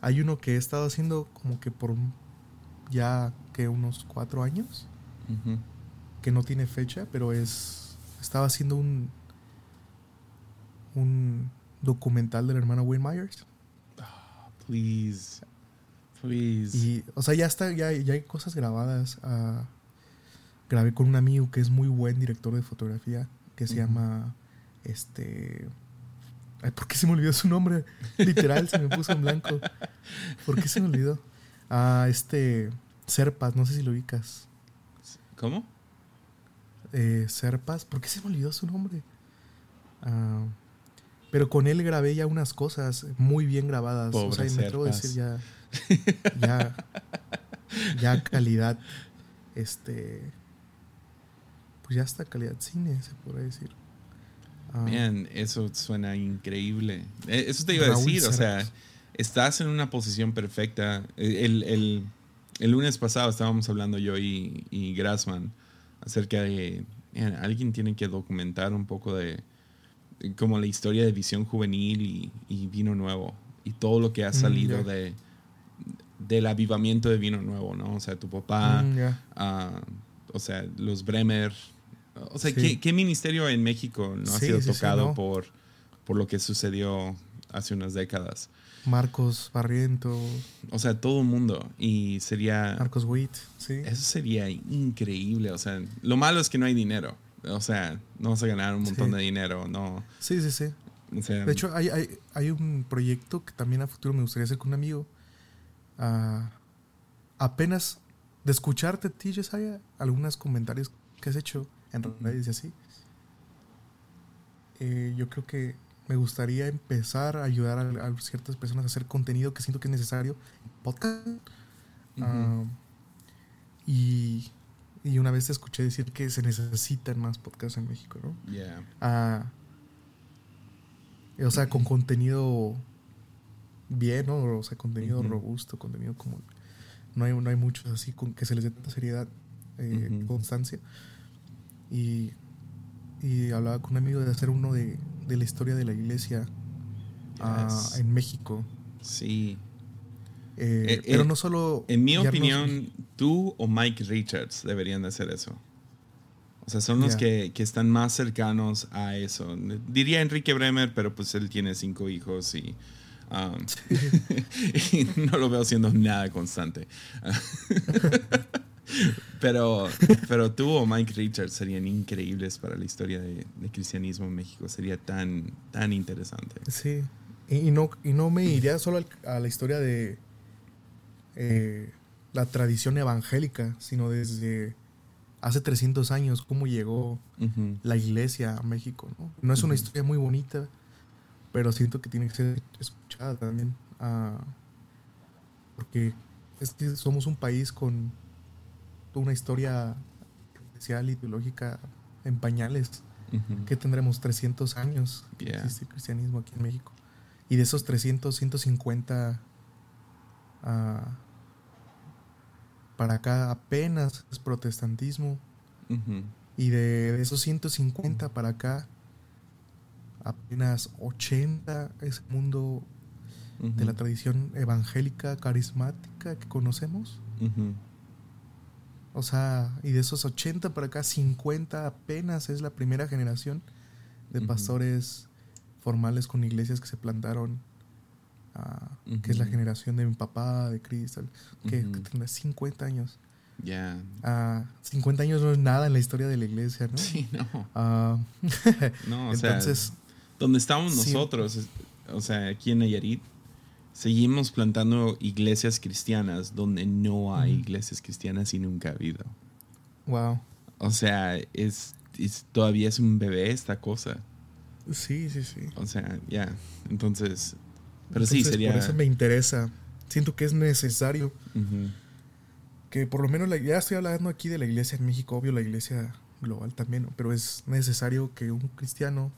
hay uno que he estado haciendo como que por ya que unos cuatro años, que no tiene fecha, pero es estaba haciendo un un documental del hermano Wayne Myers. Ah, please. Y, o sea, ya está, ya, ya hay cosas grabadas. Uh, grabé con un amigo que es muy buen director de fotografía, que se llama, este... Ay, ¿por qué se me olvidó su nombre? Literal, se me puso en blanco. ¿Por qué se me olvidó? Ah, este... Serpas, no sé si lo ubicas. ¿Cómo? Eh, Serpas, ¿por qué se me olvidó su nombre? Ah... Pero con él grabé ya unas cosas muy bien grabadas. o sea, me atrevo a decir ya. *laughs* Ya. ya calidad. Este. Pues ya está calidad cine, se puede decir. Ah. eso suena increíble. Eh, eso te iba a decir, o sea, estás en una posición perfecta. El, el, el, lunes pasado estábamos hablando yo y, y Grassman acerca de. alguien tiene que documentar un poco de como la historia de Visión Juvenil y, Vino Nuevo y todo lo que ha mm, salido de del avivamiento de Vino Nuevo, ¿no? O sea, tu papá, mm, ah, o sea, los Bremer. O sea, ¿qué, ministerio en México no ha sido tocado por, por lo que sucedió hace unas décadas? Marcos Barriento. O sea, todo el mundo. Y sería. Marcos Witt, sí. Eso sería increíble. O sea, lo malo es que no hay dinero. O sea, no vas a ganar un montón de dinero, no. Sí, sí, sí. de hecho, hay, hay, hay, un proyecto que también a futuro me gustaría hacer con un amigo. Ah, apenas de escucharte, ti, hay algunos comentarios que has hecho en redes y así. Eh, yo creo que me gustaría empezar a ayudar a, ciertas personas a hacer contenido que siento que es necesario. Podcast. Ah, y y una vez te escuché decir que se necesitan más podcasts en México, ¿no? Yeah. Ah, o sea, con contenido bien, ¿no? O sea, contenido robusto, contenido como... No hay, no hay muchos así con que se les dé tanta seriedad, eh, constancia. Y, y hablaba con un amigo de hacer uno de, de la historia de la iglesia ah, en México. Sí. Eh, eh, pero no solo... En mi opinión, tú o Mike Richards deberían de hacer eso. O sea, son los que, que, están más cercanos a eso. Diría Enrique Bremer, pero pues él tiene cinco hijos y, um, *laughs* y no lo veo siendo nada constante. *laughs* pero, pero tú o Mike Richards serían increíbles para la historia de, cristianismo en México. Sería tan, tan interesante. Sí. Y, no, y no me iría solo a la historia de... Eh, la tradición evangélica, sino desde hace 300 años, cómo llegó la iglesia a México. No, no es una historia muy bonita, pero siento que tiene que ser escuchada también. Ah, porque es que somos un país con una historia especial y teológica en pañales, que tendremos 300 años que existe el cristianismo aquí en México. Y de esos 300, 150 uh, para acá apenas es protestantismo. Y de, esos 150 para acá, apenas 80 es el mundo de la tradición evangélica carismática que conocemos. O sea, y de esos 80 para acá, 50 apenas es la primera generación de pastores formales con iglesias que se plantaron que es la generación de mi papá, de Crystal, que, tiene 50 años. Ya. 50 años no es nada en la historia de la iglesia, ¿no? Sí, no. Ah, *laughs* no, o Entonces, donde estamos nosotros, o sea, aquí en Nayarit, seguimos plantando iglesias cristianas donde no hay iglesias cristianas y nunca ha habido. Wow. O sea, es, todavía es un bebé esta cosa. Sí, sí, sí. O sea, ya. Entonces, pero sí, sería... Por eso me interesa. Siento que es necesario. Que por lo menos, ya estoy hablando aquí de la iglesia en México, obvio la iglesia global también, pero es necesario que un cristiano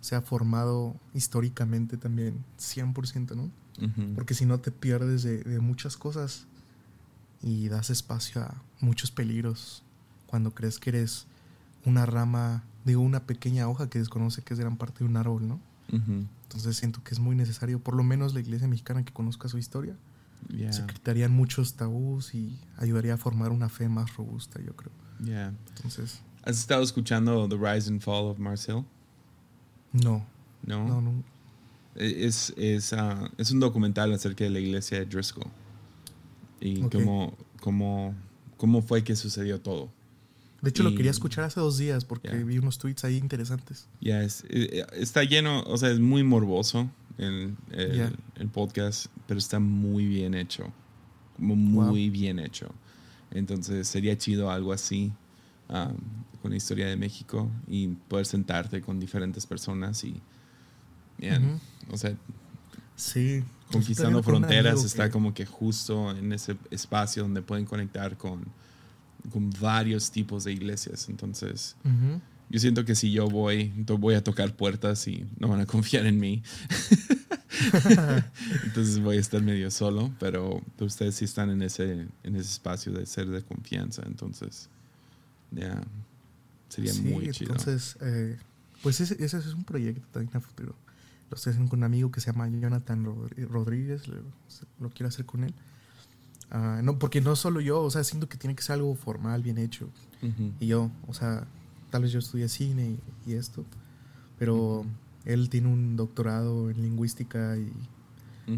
sea formado históricamente también 100%, ¿no? Porque si no te pierdes de, de, muchas cosas y das espacio a muchos peligros cuando crees que eres una rama, digo, una pequeña hoja que desconoce que es gran parte de un árbol, ¿no? Entonces siento que es muy necesario, por lo menos la iglesia mexicana que conozca su historia, se quitarían muchos tabús y ayudaría a formar una fe más robusta, yo creo. Yeah. Entonces, ¿Has estado escuchando The Rise and Fall of Marcel? No. No. No, no. Es, es, ah, es, un documental acerca de la iglesia de Driscoll y cómo, cómo, cómo fue que sucedió todo. De hecho, lo quería escuchar hace dos días porque vi unos tweets ahí interesantes. Ya, es, eh, está lleno, o sea, es muy morboso el, el, podcast, pero está muy bien hecho. muy bien hecho. Entonces, sería chido algo así um, con la historia de México y poder sentarte con diferentes personas y. O sea. Sí. Conquistando fronteras está como que justo en ese espacio donde pueden conectar con con varios tipos de iglesias. Entonces, yo siento que si yo voy, voy a tocar puertas y no van a confiar en mí. *laughs* Entonces voy a estar medio solo, pero ustedes sí están en ese, en ese espacio de ser de confianza. Entonces, ya, sería muy chido. Entonces, eh, pues ese, ese, es un proyecto también a futuro. Lo estoy haciendo con un amigo que se llama Jonathan Rodríguez, lo, lo quiero hacer con él. Ah, no, porque no solo yo, o sea, siento que tiene que ser algo formal, bien hecho. Y yo, o sea, tal vez yo estudié cine y, esto, pero él tiene un doctorado en lingüística y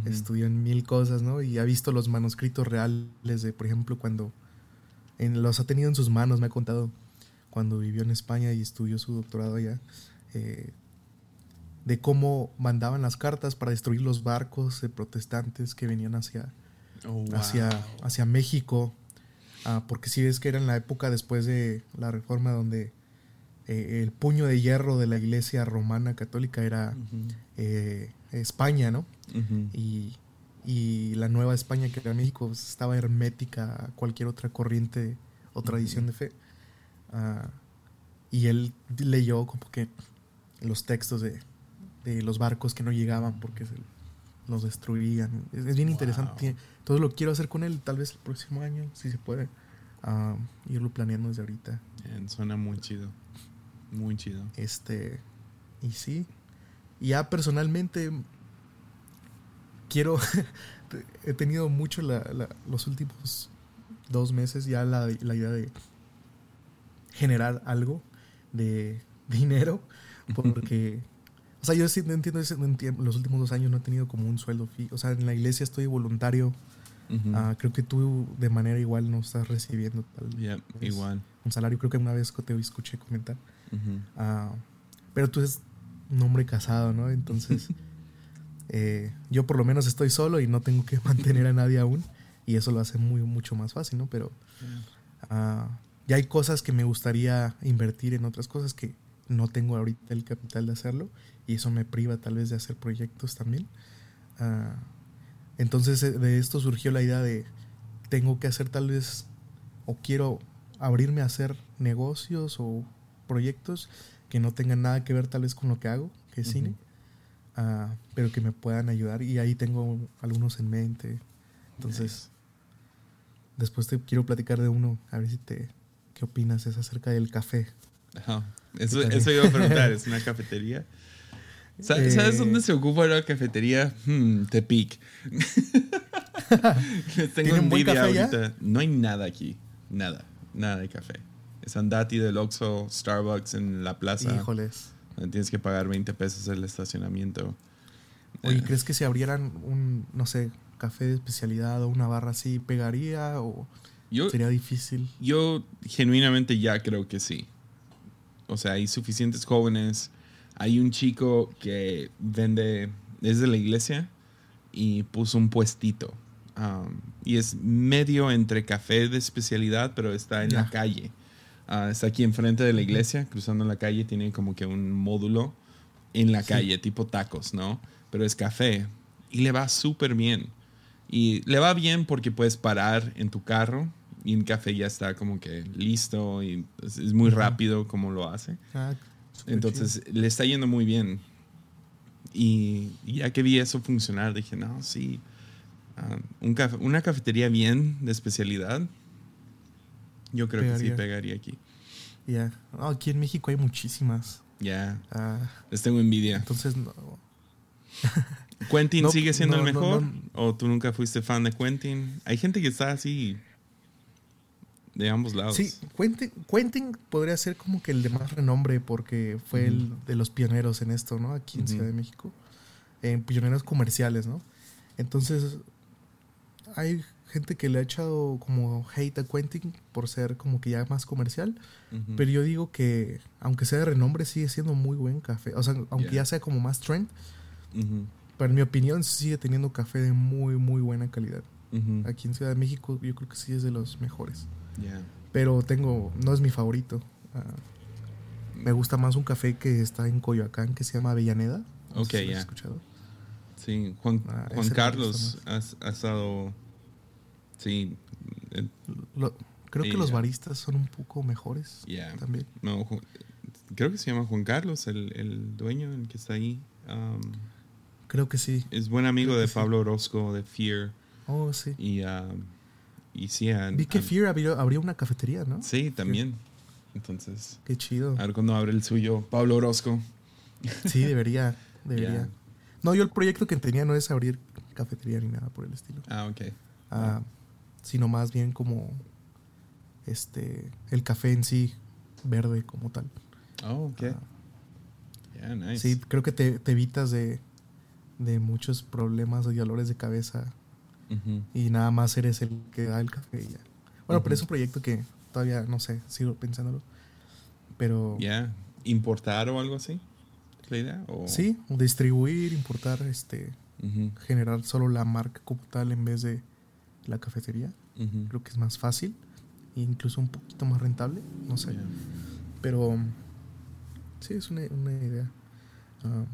estudió en mil cosas, ¿no? Y ha visto los manuscritos reales de, por ejemplo, cuando en, los ha tenido en sus manos, me ha contado, cuando vivió en España y estudió su doctorado allá, eh, de cómo mandaban las cartas para destruir los barcos de protestantes que venían hacia Oh, hacia, hacia México, ah, porque si ves que era en la época después de la reforma donde eh, el puño de hierro de la iglesia romana católica era eh, España, ¿no? y, la nueva España que era México pues, estaba hermética a cualquier otra corriente o tradición de fe. Ah, y él leyó como que los textos de, de, los barcos que no llegaban porque se los destruían. Es, bien interesante. Todo lo quiero hacer con él, tal vez el próximo año, si se puede. Uh, irlo planeando desde ahorita. suena muy chido. Muy chido. Este. Y sí. Ya personalmente. Quiero. *laughs* he tenido mucho los últimos dos meses ya la, la idea de generar algo de *laughs* dinero. Porque o sea, yo sí no entiendo, entiendo, los últimos dos años no he tenido como un sueldo fijo. O sea, en la iglesia estoy voluntario. Ah, creo que tú de manera igual no estás recibiendo tal igual. un salario. Creo que una vez te escuché comentar. Ah, pero tú eres un hombre casado, ¿no? Entonces, *laughs* eh, yo por lo menos estoy solo y no tengo que *laughs* mantener a nadie aún. Y eso lo hace muy, mucho más fácil, ¿no? Pero uh, ya hay cosas que me gustaría invertir en otras cosas que no tengo ahorita el capital de hacerlo y eso me priva tal vez de hacer proyectos también. Ah, entonces eh, de esto surgió la idea de tengo que hacer tal vez o quiero abrirme a hacer negocios o proyectos que no tengan nada que ver tal vez con lo que hago, que es cine, ah, pero que me puedan ayudar y ahí tengo algunos en mente. Entonces, después te quiero platicar de uno, a ver si te, ¿qué opinas? Es acerca del café. Eso, eso iba a preguntar, *laughs* ¿es una cafetería? ¿Sabes, eh, dónde se ocupa la cafetería? Hmm, Tepic. *laughs* Tengo envidia ahorita. No hay nada aquí. Nada. Nada de café. Es Andati del Oxxo, Starbucks en la plaza. Híjoles. Tienes que pagar 20 pesos el estacionamiento. Oye, eh. ¿crees que si abrieran un, no sé, café de especialidad o una barra así, pegaría o sería difícil? Yo genuinamente ya creo que sí. O sea, hay suficientes jóvenes hay un chico que vende desde la iglesia y puso un puestito. Um, y es medio entre café de especialidad, pero está en la calle. Uh, está aquí enfrente de la iglesia, cruzando la calle, tiene como que un módulo en la calle, tipo tacos, ¿no? Pero es café. Y le va súper bien. Y le va bien porque puedes parar en tu carro y el café ya está como que listo y es, muy rápido como lo hace. Ah, entonces le está yendo muy bien. Y, y ya que vi eso funcionar, dije, no, sí, ah, un caf- una cafetería bien de especialidad, yo creo que sí Pegaría. aquí. Ya. No, aquí en México hay muchísimas. Ya, Ah, les tengo envidia. entonces, no. *laughs* ¿Quentin *laughs* No, sigue siendo no, el mejor? ¿O tú nunca fuiste fan de Quentin? Hay gente que está así de ambos lados. Sí, Quentin, Quentin podría ser como que el de más renombre porque fue el de los pioneros en esto, ¿no? Aquí en. Ciudad de México. En pioneros comerciales, ¿no? Entonces, hay gente que le ha echado como hate a Quentin por ser como que ya más comercial. Ujú. Pero yo digo que, aunque sea de renombre, sigue siendo muy buen café. O sea, aunque Ya. ya sea como más trend, Ujú, pero en mi opinión sigue teniendo café de muy, muy buena calidad. Aquí en Ciudad de México yo creo que sí es de los mejores. Ya. Pero tengo, no es mi favorito. Ah, me gusta más un café que está en Coyoacán que se llama Avellaneda. No Ok, ya. escuchado. Sí, Juan, Ah, Juan Carlos ha, ha estado. Sí. eh, Lo- creo Sí, que los baristas son un poco mejores ya. también. No, creo que se llama Juan Carlos, el, el dueño, el que está ahí. Um, Creo que sí. es buen amigo Creo de que sí. Pablo Orozco de Fear. Oh, sí. Y, um, y sí, han- Vi que Fear abrió, abrió una cafetería, ¿no? Sí, también. Entonces, Qué chido. a ver cuando abre el suyo, Pablo Orozco. Sí, debería. *laughs* Debería. Ya. No, yo el proyecto que tenía no es abrir cafetería ni nada por el estilo. Ah, ok. Ah, sino más bien como este el café en sí verde como tal. Oh, ok. Ah, Yeah, nice. Sí, creo que te, te evitas de, de muchos problemas y dolores de cabeza y nada más eres el que da el café y ya. Bueno, pero es un proyecto que todavía no sé, sigo pensándolo. Pero Ya. ¿Importar o algo así? ¿Es la idea? O- sí, distribuir, importar, este, generar solo la marca como tal en vez de la cafetería. ujú. Creo que es más fácil e incluso un poquito más rentable, no sé. Pero sí, es una, una idea. Ah,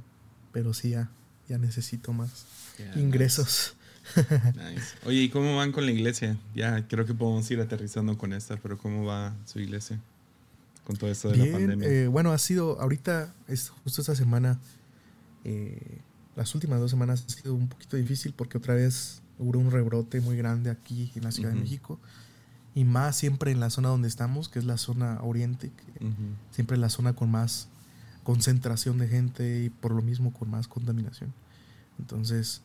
pero sí, ya, ya necesito más Yeah, ingresos. *laughs* Nice. Oye, ¿y cómo van con la iglesia? Ya creo que podemos ir aterrizando con esta, pero ¿cómo va su iglesia? Con todo esto de la pandemia. eh, bueno, ha sido ahorita, es justo esta semana, eh, las últimas dos semanas ha sido un poquito difícil porque otra vez hubo un rebrote muy grande aquí en la Ciudad de México y más siempre en la zona donde estamos, que es la zona oriente, que Ujú. siempre la zona con más concentración de gente y por lo mismo con más contaminación. Entonces,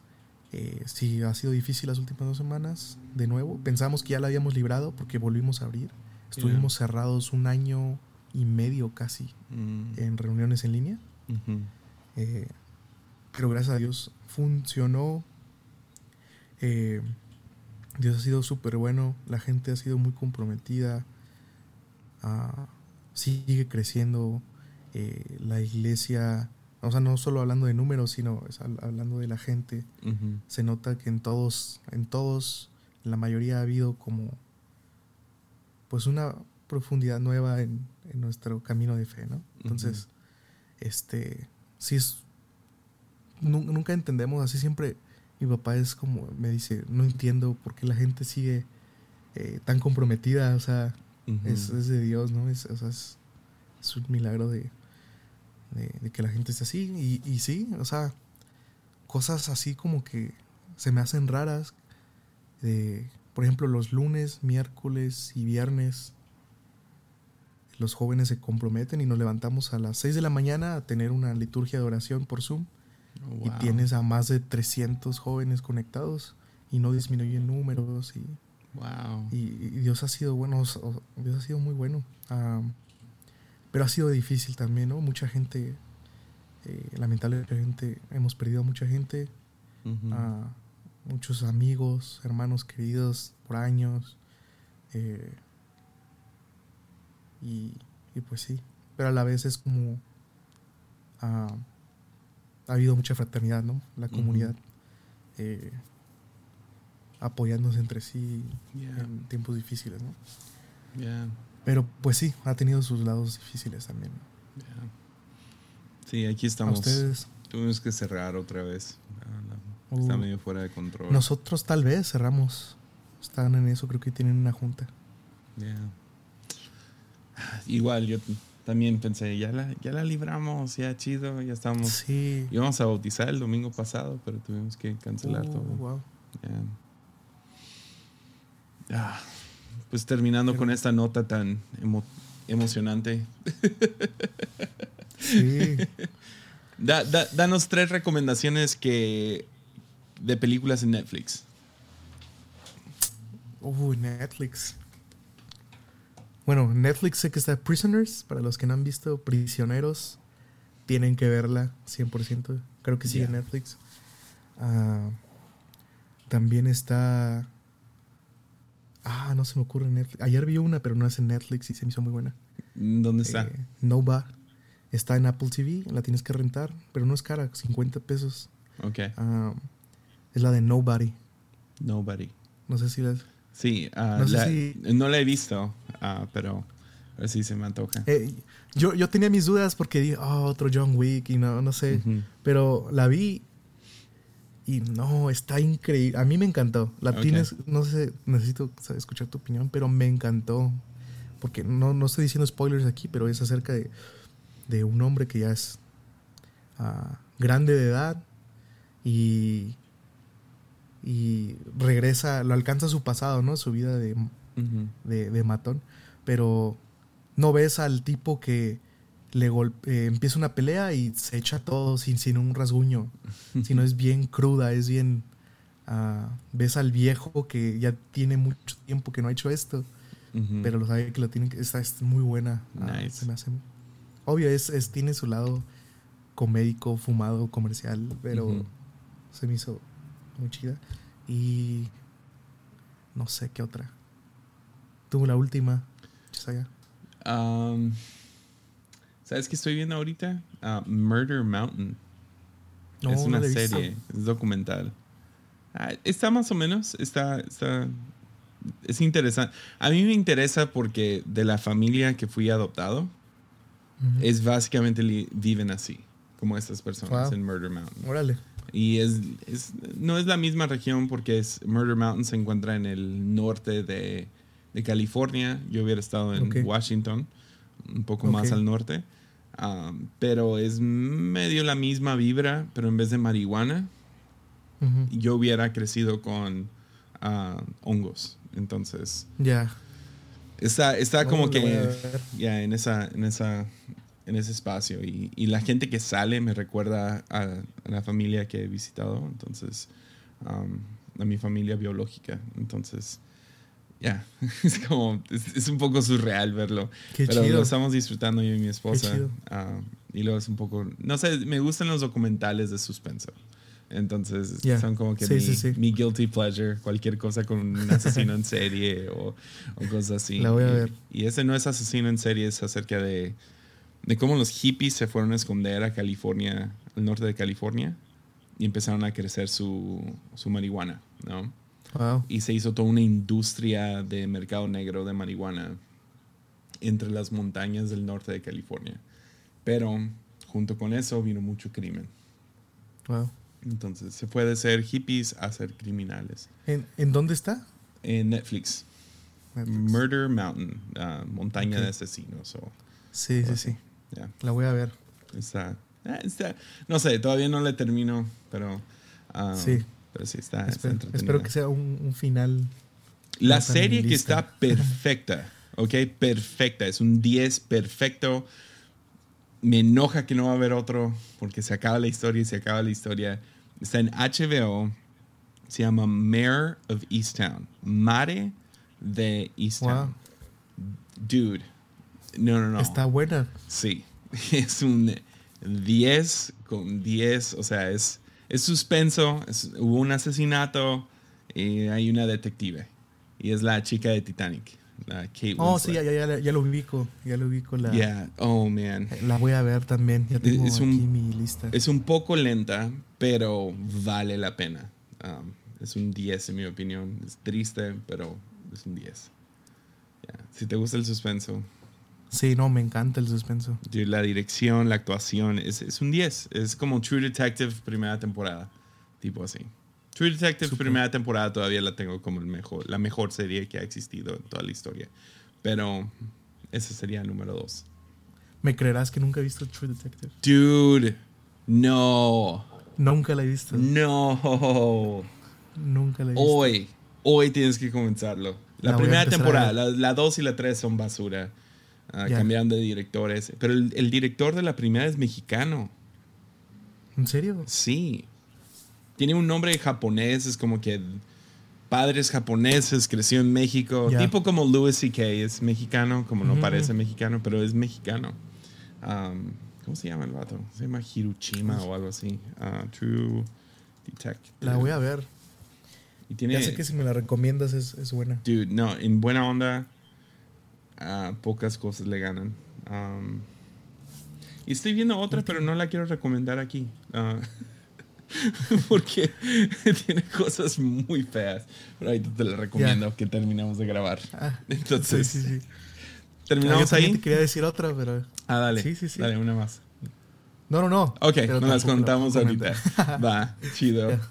eh, sí, ha sido difícil las últimas dos semanas. De nuevo, pensamos que ya la habíamos librado porque volvimos a abrir. Estuvimos cerrados un año y medio casi Mm. en reuniones en línea. Eh, pero gracias a Dios funcionó. Eh, Dios ha sido súper bueno. La gente ha sido muy comprometida. Ah, sigue creciendo. Eh, la iglesia, o sea, no solo hablando de números, sino es hablando de la gente. Se nota que en todos, en todos, en la mayoría ha habido como, pues una profundidad nueva en, en nuestro camino de fe, ¿no? Entonces, este, sí es, nu- nunca entendemos, así siempre mi papá es como, me dice, no entiendo por qué la gente sigue eh, tan comprometida, o sea, es, es de Dios, ¿no? Es, o sea, es, es un milagro de, de, de que la gente esté así. Y, y sí, o sea, cosas así como que se me hacen raras. De, por ejemplo, los lunes, miércoles y viernes, los jóvenes se comprometen y nos levantamos a las 6 de la mañana a tener una liturgia de oración por Zoom. Y tienes a más de 300 jóvenes conectados y no disminuyen números y Wow. y, y Dios ha sido bueno, Dios ha sido muy bueno. Pero ha sido difícil también, ¿no? Mucha gente, eh, lamentablemente hemos perdido a mucha gente, a muchos amigos, hermanos queridos por años. eh, y, y pues sí, pero a la vez es como... ha habido mucha fraternidad, ¿no? La comunidad. eh, apoyándose entre sí Yeah. en tiempos difíciles, ¿no? Yeah. Pero pues sí, ha tenido sus lados difíciles también. Yeah. Sí, aquí A estamos. ustedes, Tuvimos que cerrar otra vez. Ah, la- Uh. Está medio fuera de control. nosotros tal vez cerramos. Están en eso, creo que tienen una junta. Igual, yo también pensé, ya la, ya la libramos, ya chido, ya estamos. Sí. Íbamos a bautizar el domingo pasado, pero tuvimos que cancelar Uh, todo. wow. Ya. Ah, pues terminando con esta nota tan emo- emocionante, Sí. *laughs* da- da- danos tres recomendaciones que de películas en Netflix. Uh, Netflix. Bueno, Netflix sé que está Prisoners. Para los que no han visto Prisioneros, tienen que verla 100%. Creo que sí en Netflix. Ah, también está. Ah, no se me ocurre Netflix. Ayer vi una, pero no es en Netflix y se me hizo muy buena. ¿Dónde está? Eh, Nova. Está en Apple TV, la tienes que rentar, pero no es cara, 50 pesos. ok. Ah, es la de Nobody. Nobody. No sé si la. Sí, ah, No sé la- si- no la he visto, ah, pero a ver si se me antoja. Eh, yo, yo tenía mis dudas porque dije, oh, otro John Wick y no, no sé. Pero la vi y no, está increíble. A mí me encantó. La tienes, no sé, necesito escuchar tu opinión, pero me encantó. Porque no, no estoy diciendo spoilers aquí, pero es acerca de, de un hombre que ya es ah, grande de edad y, y regresa, lo alcanza su pasado, ¿no? Su vida de, de, de matón, pero no ves al tipo que le golpe, eh, empieza una pelea y se echa todo sin, sin un rasguño, *laughs* sino es bien cruda, es bien... ah, ves al viejo que ya tiene mucho tiempo que no ha hecho esto, pero lo sabe que lo tiene que... Esta es muy buena. ah, Nice. se me hace... Obvio, es, es, tiene su lado comédico, fumado, comercial, pero se me hizo muy chida. Y no sé qué otra. Tuvo la última. Chisaya. Um, ¿Sabes qué estoy viendo ahorita? Ah, Murder Mountain. No, es una serie, es documental. Ah, está más o menos, está, está, es interesante. A mí me interesa porque de la familia que fui adoptado, es básicamente viven así, como estas personas Wow. en Murder Mountain. Órale. Y es, es- no es la misma región porque es, Murder Mountain se encuentra en el norte de, de California. Yo hubiera estado en. Washington, un poco más al norte. Um, pero es medio la misma vibra, pero en vez de marihuana, yo hubiera crecido con ah, hongos. Entonces, Ya. está, está como que ya en esa, en esa, en ese espacio. Y, y la gente que sale me recuerda a, a la familia que he visitado. Entonces, um, a mi familia biológica. Entonces, ya, *laughs* es como, es, es un poco surreal verlo. Qué pero chido. lo estamos disfrutando yo y mi esposa. ah, y luego es un poco, no sé, me gustan los documentales de suspenso. Entonces, Ya. son como que Sí, mi, sí, sí. mi guilty pleasure, cualquier cosa con un asesino en serie o, o cosas así. La voy a Y- ver. Y, ese no es asesino en serie, es acerca de, de cómo los hippies se fueron a esconder a California, al norte de California, y empezaron a crecer su, su marihuana, ¿no? Wow. y se hizo toda una industria de mercado negro de marihuana entre las montañas del norte de California. Pero junto con eso vino mucho crimen. Wow. Entonces se fue de ser hippies a ser criminales. ¿En, ¿En dónde está? En Netflix, Netflix. Murder Mountain, ah, montaña de asesinos. O, Sí, sí, sí. Ya, La voy a ver. está, ah, está- no sé, todavía no le termino, pero, ah, Sí. pero sí está, está Espero, entretenida. espero que sea un, un final. La serie que está *laughs* perfecta, ¿ok? Perfecta. Es un 10 perfecto. Me enoja que no va a haber otro porque se acaba la historia y se acaba la historia. Está en HBO. Se llama Mayor of Easttown. Mare de Easttown. Dude. No, no, no. Está buena. Sí, *laughs* es un 10 con 10, o sea, es, es suspenso, es- hubo un asesinato y hay una detective. Y es la chica de Titanic, la Kate Oh, sí, ya, Winslet. ya, ya, ya lo ubico. Ya lo ubico. La, Yeah, oh man. la voy a ver también. Ya tengo Es aquí un- mi lista. Es un poco lenta, pero vale la pena. Um, es un 10 en mi opinión. Es triste, pero es un 10. Yeah. Si te gusta el suspenso, Sí, no, me encanta el suspenso. La dirección, la actuación, es, es un 10. Es como True Detective primera temporada. Tipo así. True Detective Súper. primera temporada todavía la tengo como el mejor, la mejor serie que ha existido en toda la historia. Pero ese sería el número 2. ¿Me creerás que nunca he visto True Detective? Dude, no. Nunca la he visto. No. Nunca la he visto. Hoy, hoy tienes que comenzarlo. La, La primera temporada, la 2 y la 3 son basura. Ah, cambiaron de directores. Pero el, el director de la primera es mexicano. ¿En serio? Sí. Tiene un nombre japonés, es como que padres japoneses, creció en México. Tipo como Louis C.K. es mexicano, como no parece mexicano, pero es mexicano. Um, ¿Cómo se llama el vato? Se llama Hiroshima o algo así. Ah, True Detective. La voy a ver. Y tiene, Ya sé que si me la recomiendas es, es buena. Dude, no, en buena onda, ah, pocas cosas le ganan. Um, y estoy viendo otra, pero no la quiero recomendar aquí. Ah, *laughs* porque *laughs* tiene cosas muy feas. Pero ahorita te la recomiendo que terminamos de grabar. Ah, *laughs* Entonces, sí, sí, sí. ¿terminamos Ah, yo ahí? te quería decir otra, pero. Ah, dale. Sí, sí, sí. Dale, una más. No, no, no. Ok, nos las contamos ahorita. Va, chido. Ya.